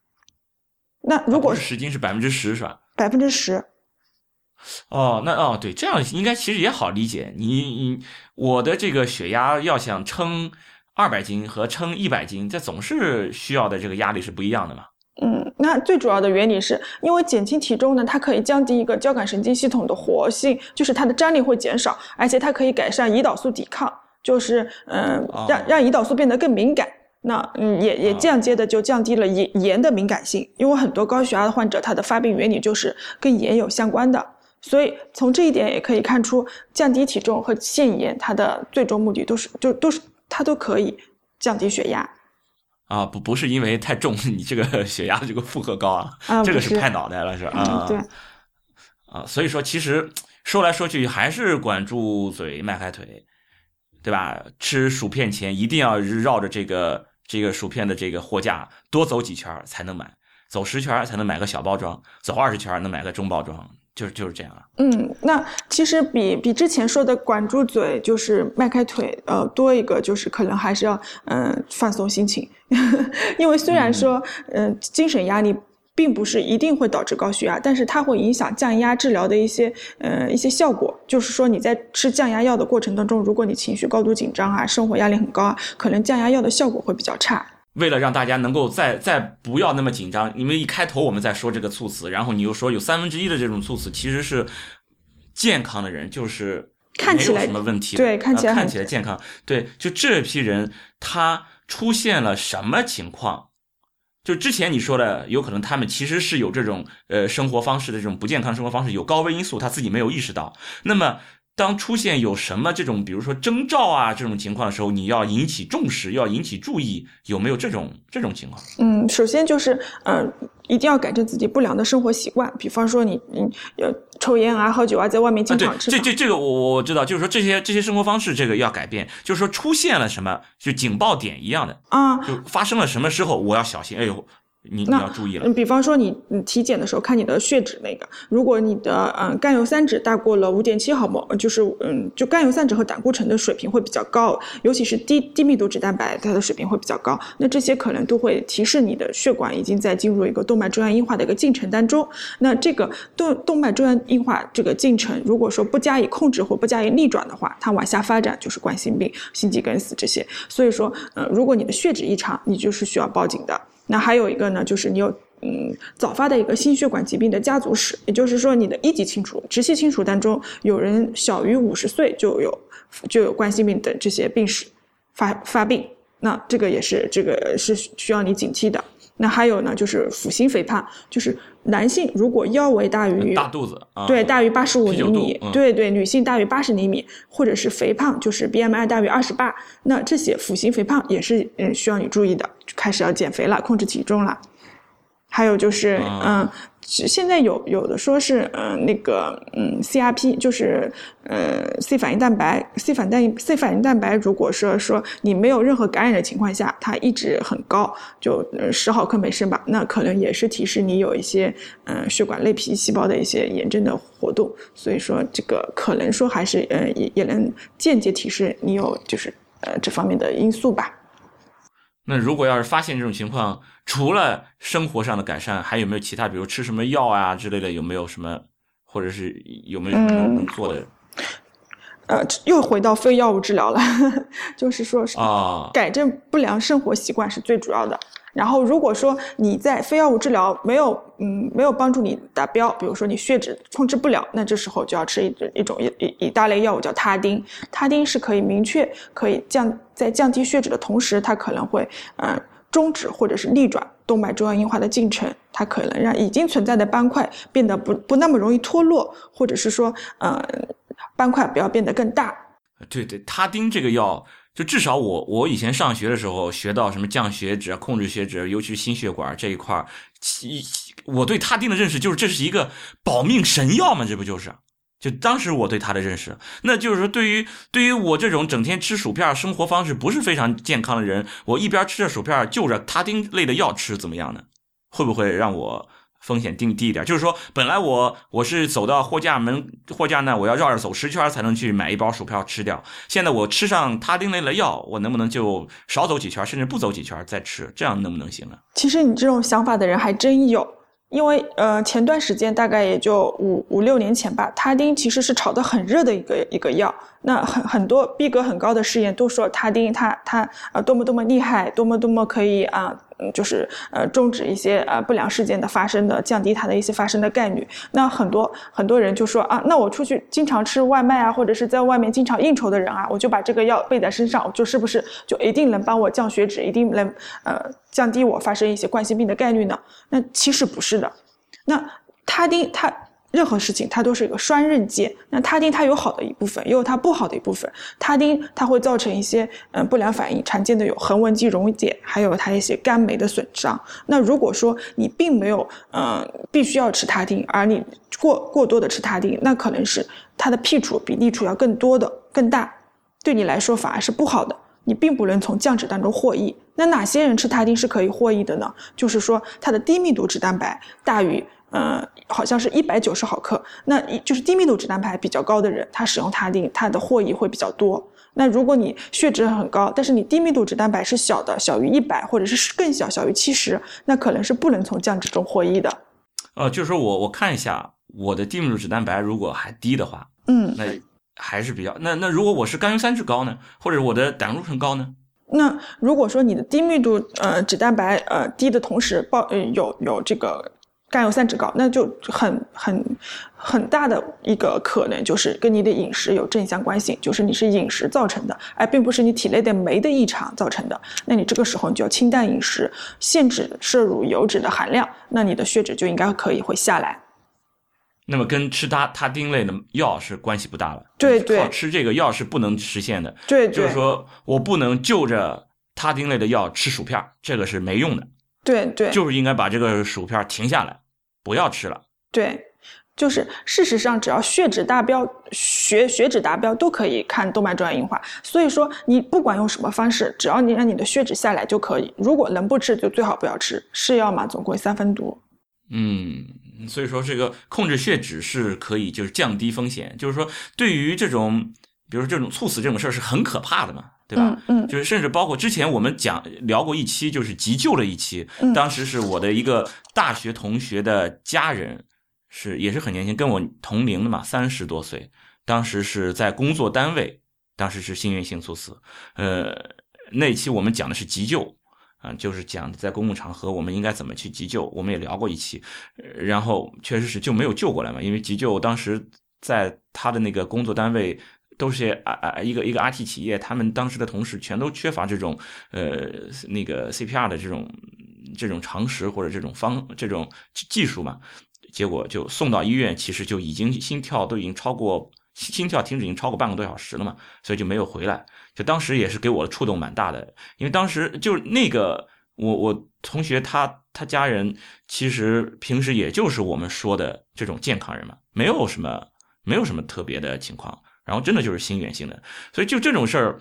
B: 那如果
A: 十斤是百分之十是吧？
B: 百分之十，
A: 哦，那哦，对，这样应该其实也好理解。你你我的这个血压要想称二百斤和称一百斤，这总是需要的这个压力是不一样的嘛。
B: 嗯，那最主要的原理是因为减轻体重呢，它可以降低一个交感神经系统的活性，就是它的张力会减少，而且它可以改善胰岛素抵抗，就是嗯，让让胰岛素变得更敏感。那嗯，也也间接的就降低了盐盐的敏感性，因为很多高血压的患者，他的发病原理就是跟盐有相关的，所以从这一点也可以看出，降低体重和限盐，它的最终目的都是就都是它都可以降低血压。
A: 啊，不不是因为太重，<laughs> 你这个血压这个负荷高啊，
B: 啊
A: 这个
B: 是
A: 是拍脑袋了是啊。
B: 对，
A: 啊，所以说其实说来说去还是管住嘴，迈开腿，对吧？吃薯片前一定要绕着这个这个薯片的这个货架多走几圈才能买，走十圈才能买个小包装，走二十圈能买个中包装，就是就是这样啊。
B: 嗯，那其实比比之前说的管住嘴就是迈开腿，呃，多一个就是可能还是要嗯、呃放松心情，<laughs> 因为虽然说嗯、呃精神压力。并不是一定会导致高血压，但是它会影响降压治疗的一些呃一些效果。就是说你在吃降压药的过程当中，如果你情绪高度紧张啊，生活压力很高啊，可能降压药的效果会比较差。
A: 为了让大家能够再再不要那么紧张，因为一开头我们在说这个猝死，然后你又说有三分之一的这种猝死其实是健康的人，就是
B: 看起来
A: 没有什么问题，
B: 对看起来
A: 啊看起来健康，对，就这批人他出现了什么情况？就之前你说的，有可能他们其实是有这种呃生活方式的这种不健康生活方式，有高危因素，他自己没有意识到。那么当出现有什么这种，比如说征兆啊这种情况的时候，你要引起重视，要引起注意，有没有这种这种情况？
B: 嗯，首先就是，呃，一定要改正自己不良的生活习惯，比方说你，你呃抽烟啊、喝酒啊，在外面经常，吃饭。
A: 这这这个我我知道，就是说这些这些生活方式，这个要改变，就是说出现了什么，就警报点一样的，
B: 啊，
A: 就发生了什么时候，我要小心，哎呦，你你
B: 那
A: 要注意了
B: 嗯，比方说你你体检的时候看你的血脂那个，如果你的嗯甘油三酯大过了五点七毫摩，呃就是嗯就甘油三酯和胆固醇的水平会比较高，尤其是低低密度脂蛋白它的水平会比较高，那这些可能都会提示你的血管已经在进入一个动脉粥样硬化的一个进程当中。那这个动动脉粥样硬化这个进程，如果说不加以控制或不加以逆转的话，它往下发展就是冠心病、心肌梗死这些。所以说，嗯，如果你的血脂异常，你就是需要报警的。那还有一个呢，就是你有嗯早发的一个心血管疾病的家族史，也就是说你的一级亲属、直系亲属当中有人小于五十岁就有就有冠心病等这些病史发发病，那这个也是这个是需要你警惕的。那还有呢，就是腹型肥胖，就是男性如果腰围大于
A: 大肚子啊，
B: 对，大于八十五厘米，
A: 嗯
B: 对对，女性大于八十厘米，或者是肥胖，就是 BMI 大于二十八，那这些腹型肥胖也是嗯需要你注意的，开始要减肥了，控制体重了。还有就是，
A: 啊
B: 嗯，其现在有有的说是，嗯，那个，嗯，CRP 就是，呃，C 反应蛋白，C 反蛋 C 反应蛋白，如果说说你没有任何感染的情况下，它一直很高，就呃十毫克每升吧，那可能也是提示你有一些，嗯、血管内皮细胞的一些炎症的活动，所以说这个可能说还是，嗯，也也能间接提示你有就是，呃，这方面的因素吧。
A: 那如果要是发现这种情况，除了生活上的改善，还有没有其他，比如吃什么药啊之类的，有没有什么，或者是有没有什么
B: 嗯
A: 能做的
B: 呃，又回到非药物治疗了，<laughs> 就是说是
A: 啊？
B: 改正不良生活习惯是最主要的。然后，如果说你在非药物治疗没有嗯没有帮助你达标，比如说你血脂控制不了，那这时候就要吃一一种一一一大类药物叫他汀。他汀是可以明确可以降在降低血脂的同时，它可能会嗯、呃终止或者是逆转动脉粥样硬化的进程，它可能让已经存在的斑块变得不不那么容易脱落，或者是说呃斑块不要变得更大。
A: 对对，他汀这个药，就至少我我以前上学的时候学到什么降血脂、控制血脂，尤其是心血管这一块儿，其我对他汀的认识就是这是一个保命神药嘛，这不就是？就当时我对他的认识，那就是说，对于对于我这种整天吃薯片、生活方式不是非常健康的人，我一边吃着薯片，就着他汀类的药吃，怎么样呢？会不会让我风险定低一点？就是说，本来我我是走到货架门货架那，我要绕着走十圈才能去买一包薯片吃掉。现在我吃上他汀类的药，我能不能就少走几圈，甚至不走几圈再吃？这样能不能行呢？
B: 其实你这种想法的人还真有，因为呃前段时间大概也就五五六年前吧，他汀其实是炒得很热的一个一个药。那很很多逼格很高的试验都说他汀他他呃多么多么厉害，多么多么可以啊。嗯，就是呃，终止一些呃不良事件的发生的，降低它的一些发生的概率。那很多很多人就说啊，那我出去经常吃外卖啊，或者是在外面经常应酬的人啊，我就把这个药备在身上，我就是不是就一定能帮我降血脂，一定能呃降低我发生一些冠心病的概率呢？那其实不是的。那他汀他任何事情它都是一个双刃剑。那他汀它有好的一部分，也有它不好的一部分。他汀它会造成一些嗯不良反应，常见的有横纹肌溶解，还有它一些肝酶的损伤。那如果说你并没有嗯必须要吃他汀，而你过过多的吃他汀，那可能是它的弊处比利处要更多的更大，对你来说反而是不好的。你并不能从降脂当中获益。那哪些人吃他汀是可以获益的呢？就是说它的低密度脂蛋白大于。嗯，好像是一百九十毫克，那一就是低密度脂蛋白比较高的人，他使用他汀，他的获益会比较多。那如果你血脂很高，但是你低密度脂蛋白是小的，小于一百或者是更小，小于七十，那可能是不能从降脂中获益的。
A: 呃，就是说我我看一下我的低密度脂蛋白如果还低的话，
B: 嗯，
A: 那还是比较那那如果我是甘油三酯高呢，或者我的胆固醇高呢？
B: 那如果说你的低密度呃脂蛋白呃低的同时报呃有有这个。甘油三酯高，那就很很很大的一个可能就是跟你的饮食有正相关性，就是你是饮食造成的，而并不是你体内的酶的异常造成的。那你这个时候你就要清淡饮食，限制摄入油脂的含量，那你的血脂就应该可以会下来。
A: 那么跟吃他他汀类的药是关系不大了，
B: 对对，
A: 靠吃这个药是不能实现的。
B: 对，
A: 就是说我不能就着他汀类的药吃薯片，这个是没用的。
B: 对对，
A: 就是应该把这个薯片停下来，不要吃了。
B: 对，就是事实上，只要血脂达标，血血脂达标都可以看动脉粥样硬化。所以说，你不管用什么方式，只要你让你的血脂下来就可以。如果能不吃，就最好不要吃。是药嘛，总归三分毒。
A: 嗯，所以说这个控制血脂是可以，就是降低风险。就是说，对于这种，比如说这种猝死这种事儿，是很可怕的嘛。对吧？
B: 嗯，
A: 就是甚至包括之前我们讲聊过一期，就是急救了一期。当时是我的一个大学同学的家人，是也是很年轻，跟我同龄的嘛，三十多岁。当时是在工作单位，当时是心源性猝死。呃，那期我们讲的是急救，啊，就是讲在公共场合我们应该怎么去急救。我们也聊过一期，然后确实是就没有救过来嘛，因为急救当时在他的那个工作单位。都是些啊啊一个一个 IT 企业，他们当时的同事全都缺乏这种呃那个 CPR 的这种这种常识或者这种方这种技术嘛，结果就送到医院，其实就已经心跳都已经超过心跳停止已经超过半个多小时了嘛，所以就没有回来。就当时也是给我的触动蛮大的，因为当时就那个我我同学他他家人其实平时也就是我们说的这种健康人嘛，没有什么没有什么特别的情况。然后真的就是心源性的，所以就这种事儿，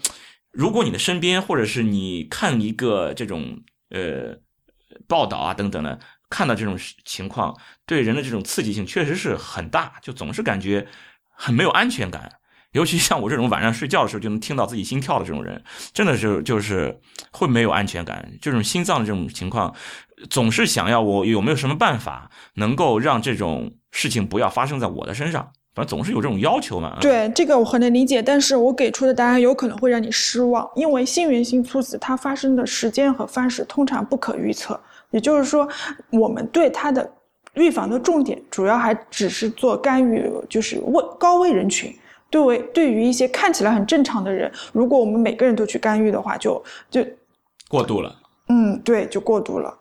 A: 如果你的身边或者是你看一个这种呃报道啊等等的，看到这种情况，对人的这种刺激性确实是很大，就总是感觉很没有安全感。尤其像我这种晚上睡觉的时候就能听到自己心跳的这种人，真的是就是会没有安全感。这种心脏的这种情况，总是想要我有没有什么办法能够让这种事情不要发生在我的身上。反正总是有这种要求嘛。
B: 对这个我很能理解，但是我给出的答案有可能会让你失望，因为心源性猝死它发生的时间和方式通常不可预测。也就是说，我们对它的预防的重点主要还只是做干预，就是危高危人群。对为对于一些看起来很正常的人，如果我们每个人都去干预的话，就就
A: 过度了。
B: 嗯，对，就过度了。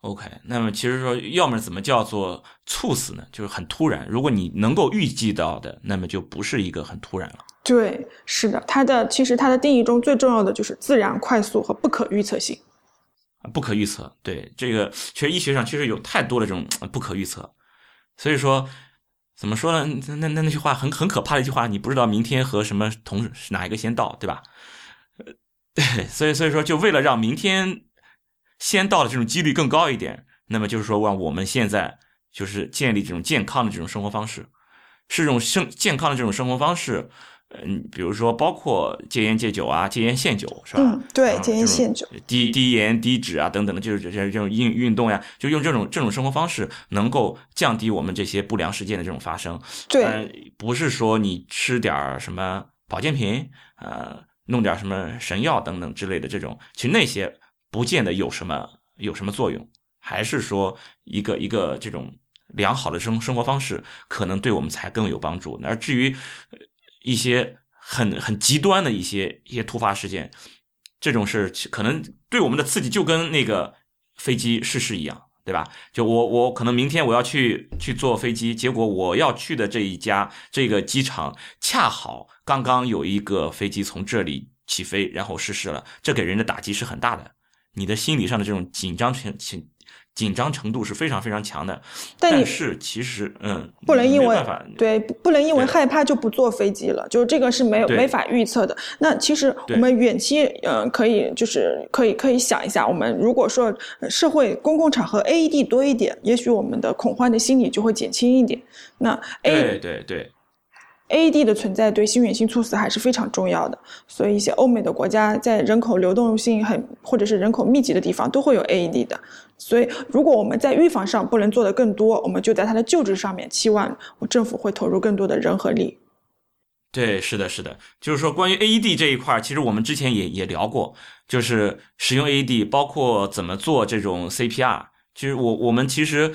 A: OK，那么其实说，要么怎么叫做猝死呢？就是很突然。如果你能够预计到的，那么就不是一个很突然了。
B: 对，是的，它的其实它的定义中最重要的就是自然、快速和不可预测性。
A: 不可预测，对这个，其实医学上确实有太多的这种不可预测。所以说，怎么说呢？那那那句话很很可怕的一句话，你不知道明天和什么同哪一个先到，对吧？呃，<laughs> 对，所以所以说，就为了让明天。先到的这种几率更高一点，那么就是说，让我们现在就是建立这种健康的这种生活方式，是这种生健康的这种生活方式，嗯，比如说包括戒烟戒酒啊，戒烟限酒是吧？
B: 嗯，对，戒烟限酒，
A: 低低盐低脂啊等等的，就是这些这种运运动呀，就用这种这种生活方式，能够降低我们这些不良事件的这种发生。
B: 对，
A: 不是说你吃点什么保健品，呃，弄点什么神药等等之类的这种，其实那些。不见得有什么有什么作用，还是说一个一个这种良好的生生活方式，可能对我们才更有帮助。而至于一些很很极端的一些一些突发事件，这种事可能对我们的刺激就跟那个飞机失事一样，对吧？就我我可能明天我要去去坐飞机，结果我要去的这一家这个机场恰好刚刚有一个飞机从这里起飞，然后失事了，这给人的打击是很大的。你的心理上的这种紧张情情紧张程度是非常非常强的。
B: 但你
A: 是其实嗯，
B: 不能因为对不能因为害怕就不坐飞机了，就是这个是没有没法预测的。那其实我们远期呃可以就是可以可以想一下，我们如果说呃社会公共场合 AED 多一点，也许我们的恐慌的心理就会减轻一点。那 A
A: 对对对
B: AED 的存在对心源性猝死还是非常重要的，所以一些欧美的国家在人口流动性很或者是人口密集的地方都会有 AED 的。所以，如果我们在预防上不能做得更多，我们就在它的救治上面期望政府会投入更多的人和力。
A: 对，是的，是的，就是说关于 AED 这一块，其实我们之前也也聊过，就是使用 AED，包括怎么做这种 CPR。其实我我们其实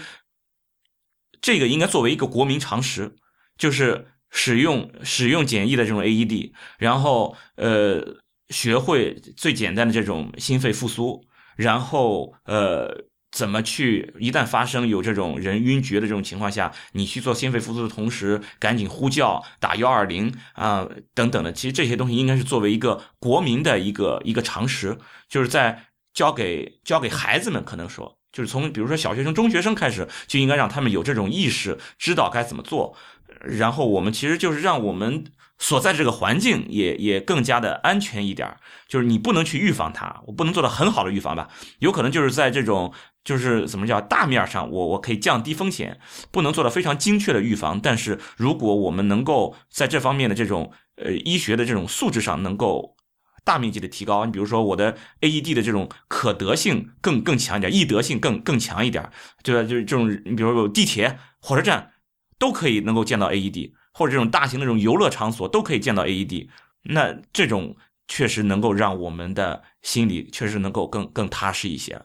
A: 这个应该作为一个国民常识，就是使用使用简易的这种 AED，然后呃学会最简单的这种心肺复苏，然后呃。怎么去？一旦发生有这种人晕厥的这种情况下，你去做心肺复苏的同时，赶紧呼叫打幺二零啊等等的。其实这些东西应该是作为一个国民的一个一个常识，就是在教给教给孩子们，可能说就是从比如说小学生、中学生开始，就应该让他们有这种意识，知道该怎么做。然后我们其实就是让我们所在这个环境也也更加的安全一点。就是你不能去预防它，我不能做到很好的预防吧？有可能就是在这种就是怎么叫大面上，我我可以降低风险，不能做到非常精确的预防。但是如果我们能够在这方面的这种呃医学的这种素质上能够大面积的提高，你比如说我的 AED 的这种可得性更更强一点，易得性更更强一点，对吧？就是这种，你比如说有地铁、火车站都可以能够见到 AED，或者这种大型的这种游乐场所都可以见到 AED，那这种确实能够让我们的心里确实能够更更踏实一些。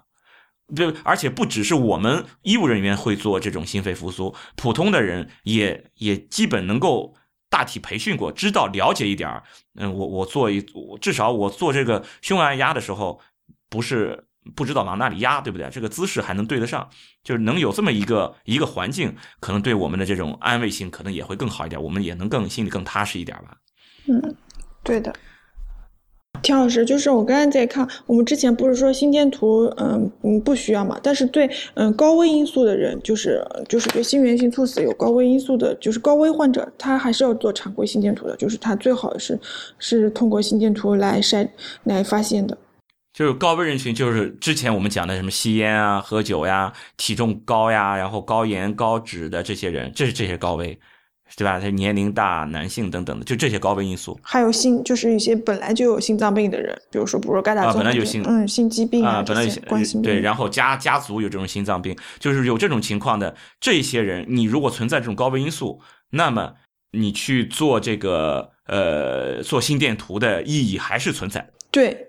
A: 对，而且不只是我们医务人员会做这种心肺复苏，普通的人也也基本能够大体培训过，知道了解一点。嗯，我我做一，至少我做这个胸按压的时候，不是不知道往哪里压，对不对？这个姿势还能对得上，就是能有这么一个一个环境，可能对我们的这种安慰性可能也会更好一点，我们也能更心里更踏实一点吧。
B: 嗯，对的。田老师，就是我刚才在看，我们之前不是说心电图，嗯嗯不需要嘛？但是对嗯高危因素的人，就是就是对心源性猝死有高危因素的，就是高危患者，他还是要做常规心电图的，就是他最好是是通过心电图来筛来发现的。
A: 就是高危人群，就是之前我们讲的什么吸烟啊、喝酒呀、体重高呀，然后高盐高脂的这些人，这是这些高危，对吧？他年龄大、男性等等的，就这些高危因素
B: 还有心，就是一些本来就有心脏病的人，比如说布鲁盖达
A: 啊
B: 综合症
A: 本来有心
B: 嗯心肌病
A: 啊，本来有
B: 心
A: 对，然后家家族有这种心脏病，就是有这种情况的这些人，你如果存在这种高危因素，那么你去做这个呃做心电图的意义还是存在，
B: 对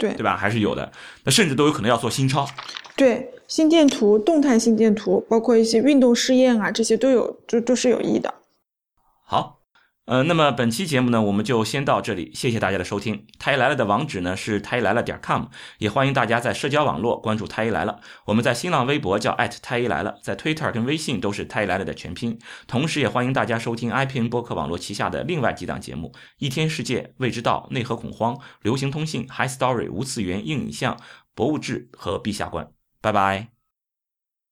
B: 对
A: 对吧？还是有的，那甚至都有可能要做心超。
B: 对，心电图、动态心电图，包括一些运动试验啊，这些都有，就都是有益的。
A: 好，呃，那么本期节目呢，我们就先到这里，谢谢大家的收听。太医来了的网址呢是太医来了点 com，也欢迎大家在社交网络关注太医来了。我们在新浪微博叫太医来了，在 Twitter 跟微信都是太医来了的全拼。同时，也欢迎大家收听 IPN 播客网络旗下的另外几档节目：《一天世界》、《未知道》、《内核恐慌》、《流行通信》、《High Story》、《无次元》、《硬影像》、《博物志》和《陛下观》。拜拜。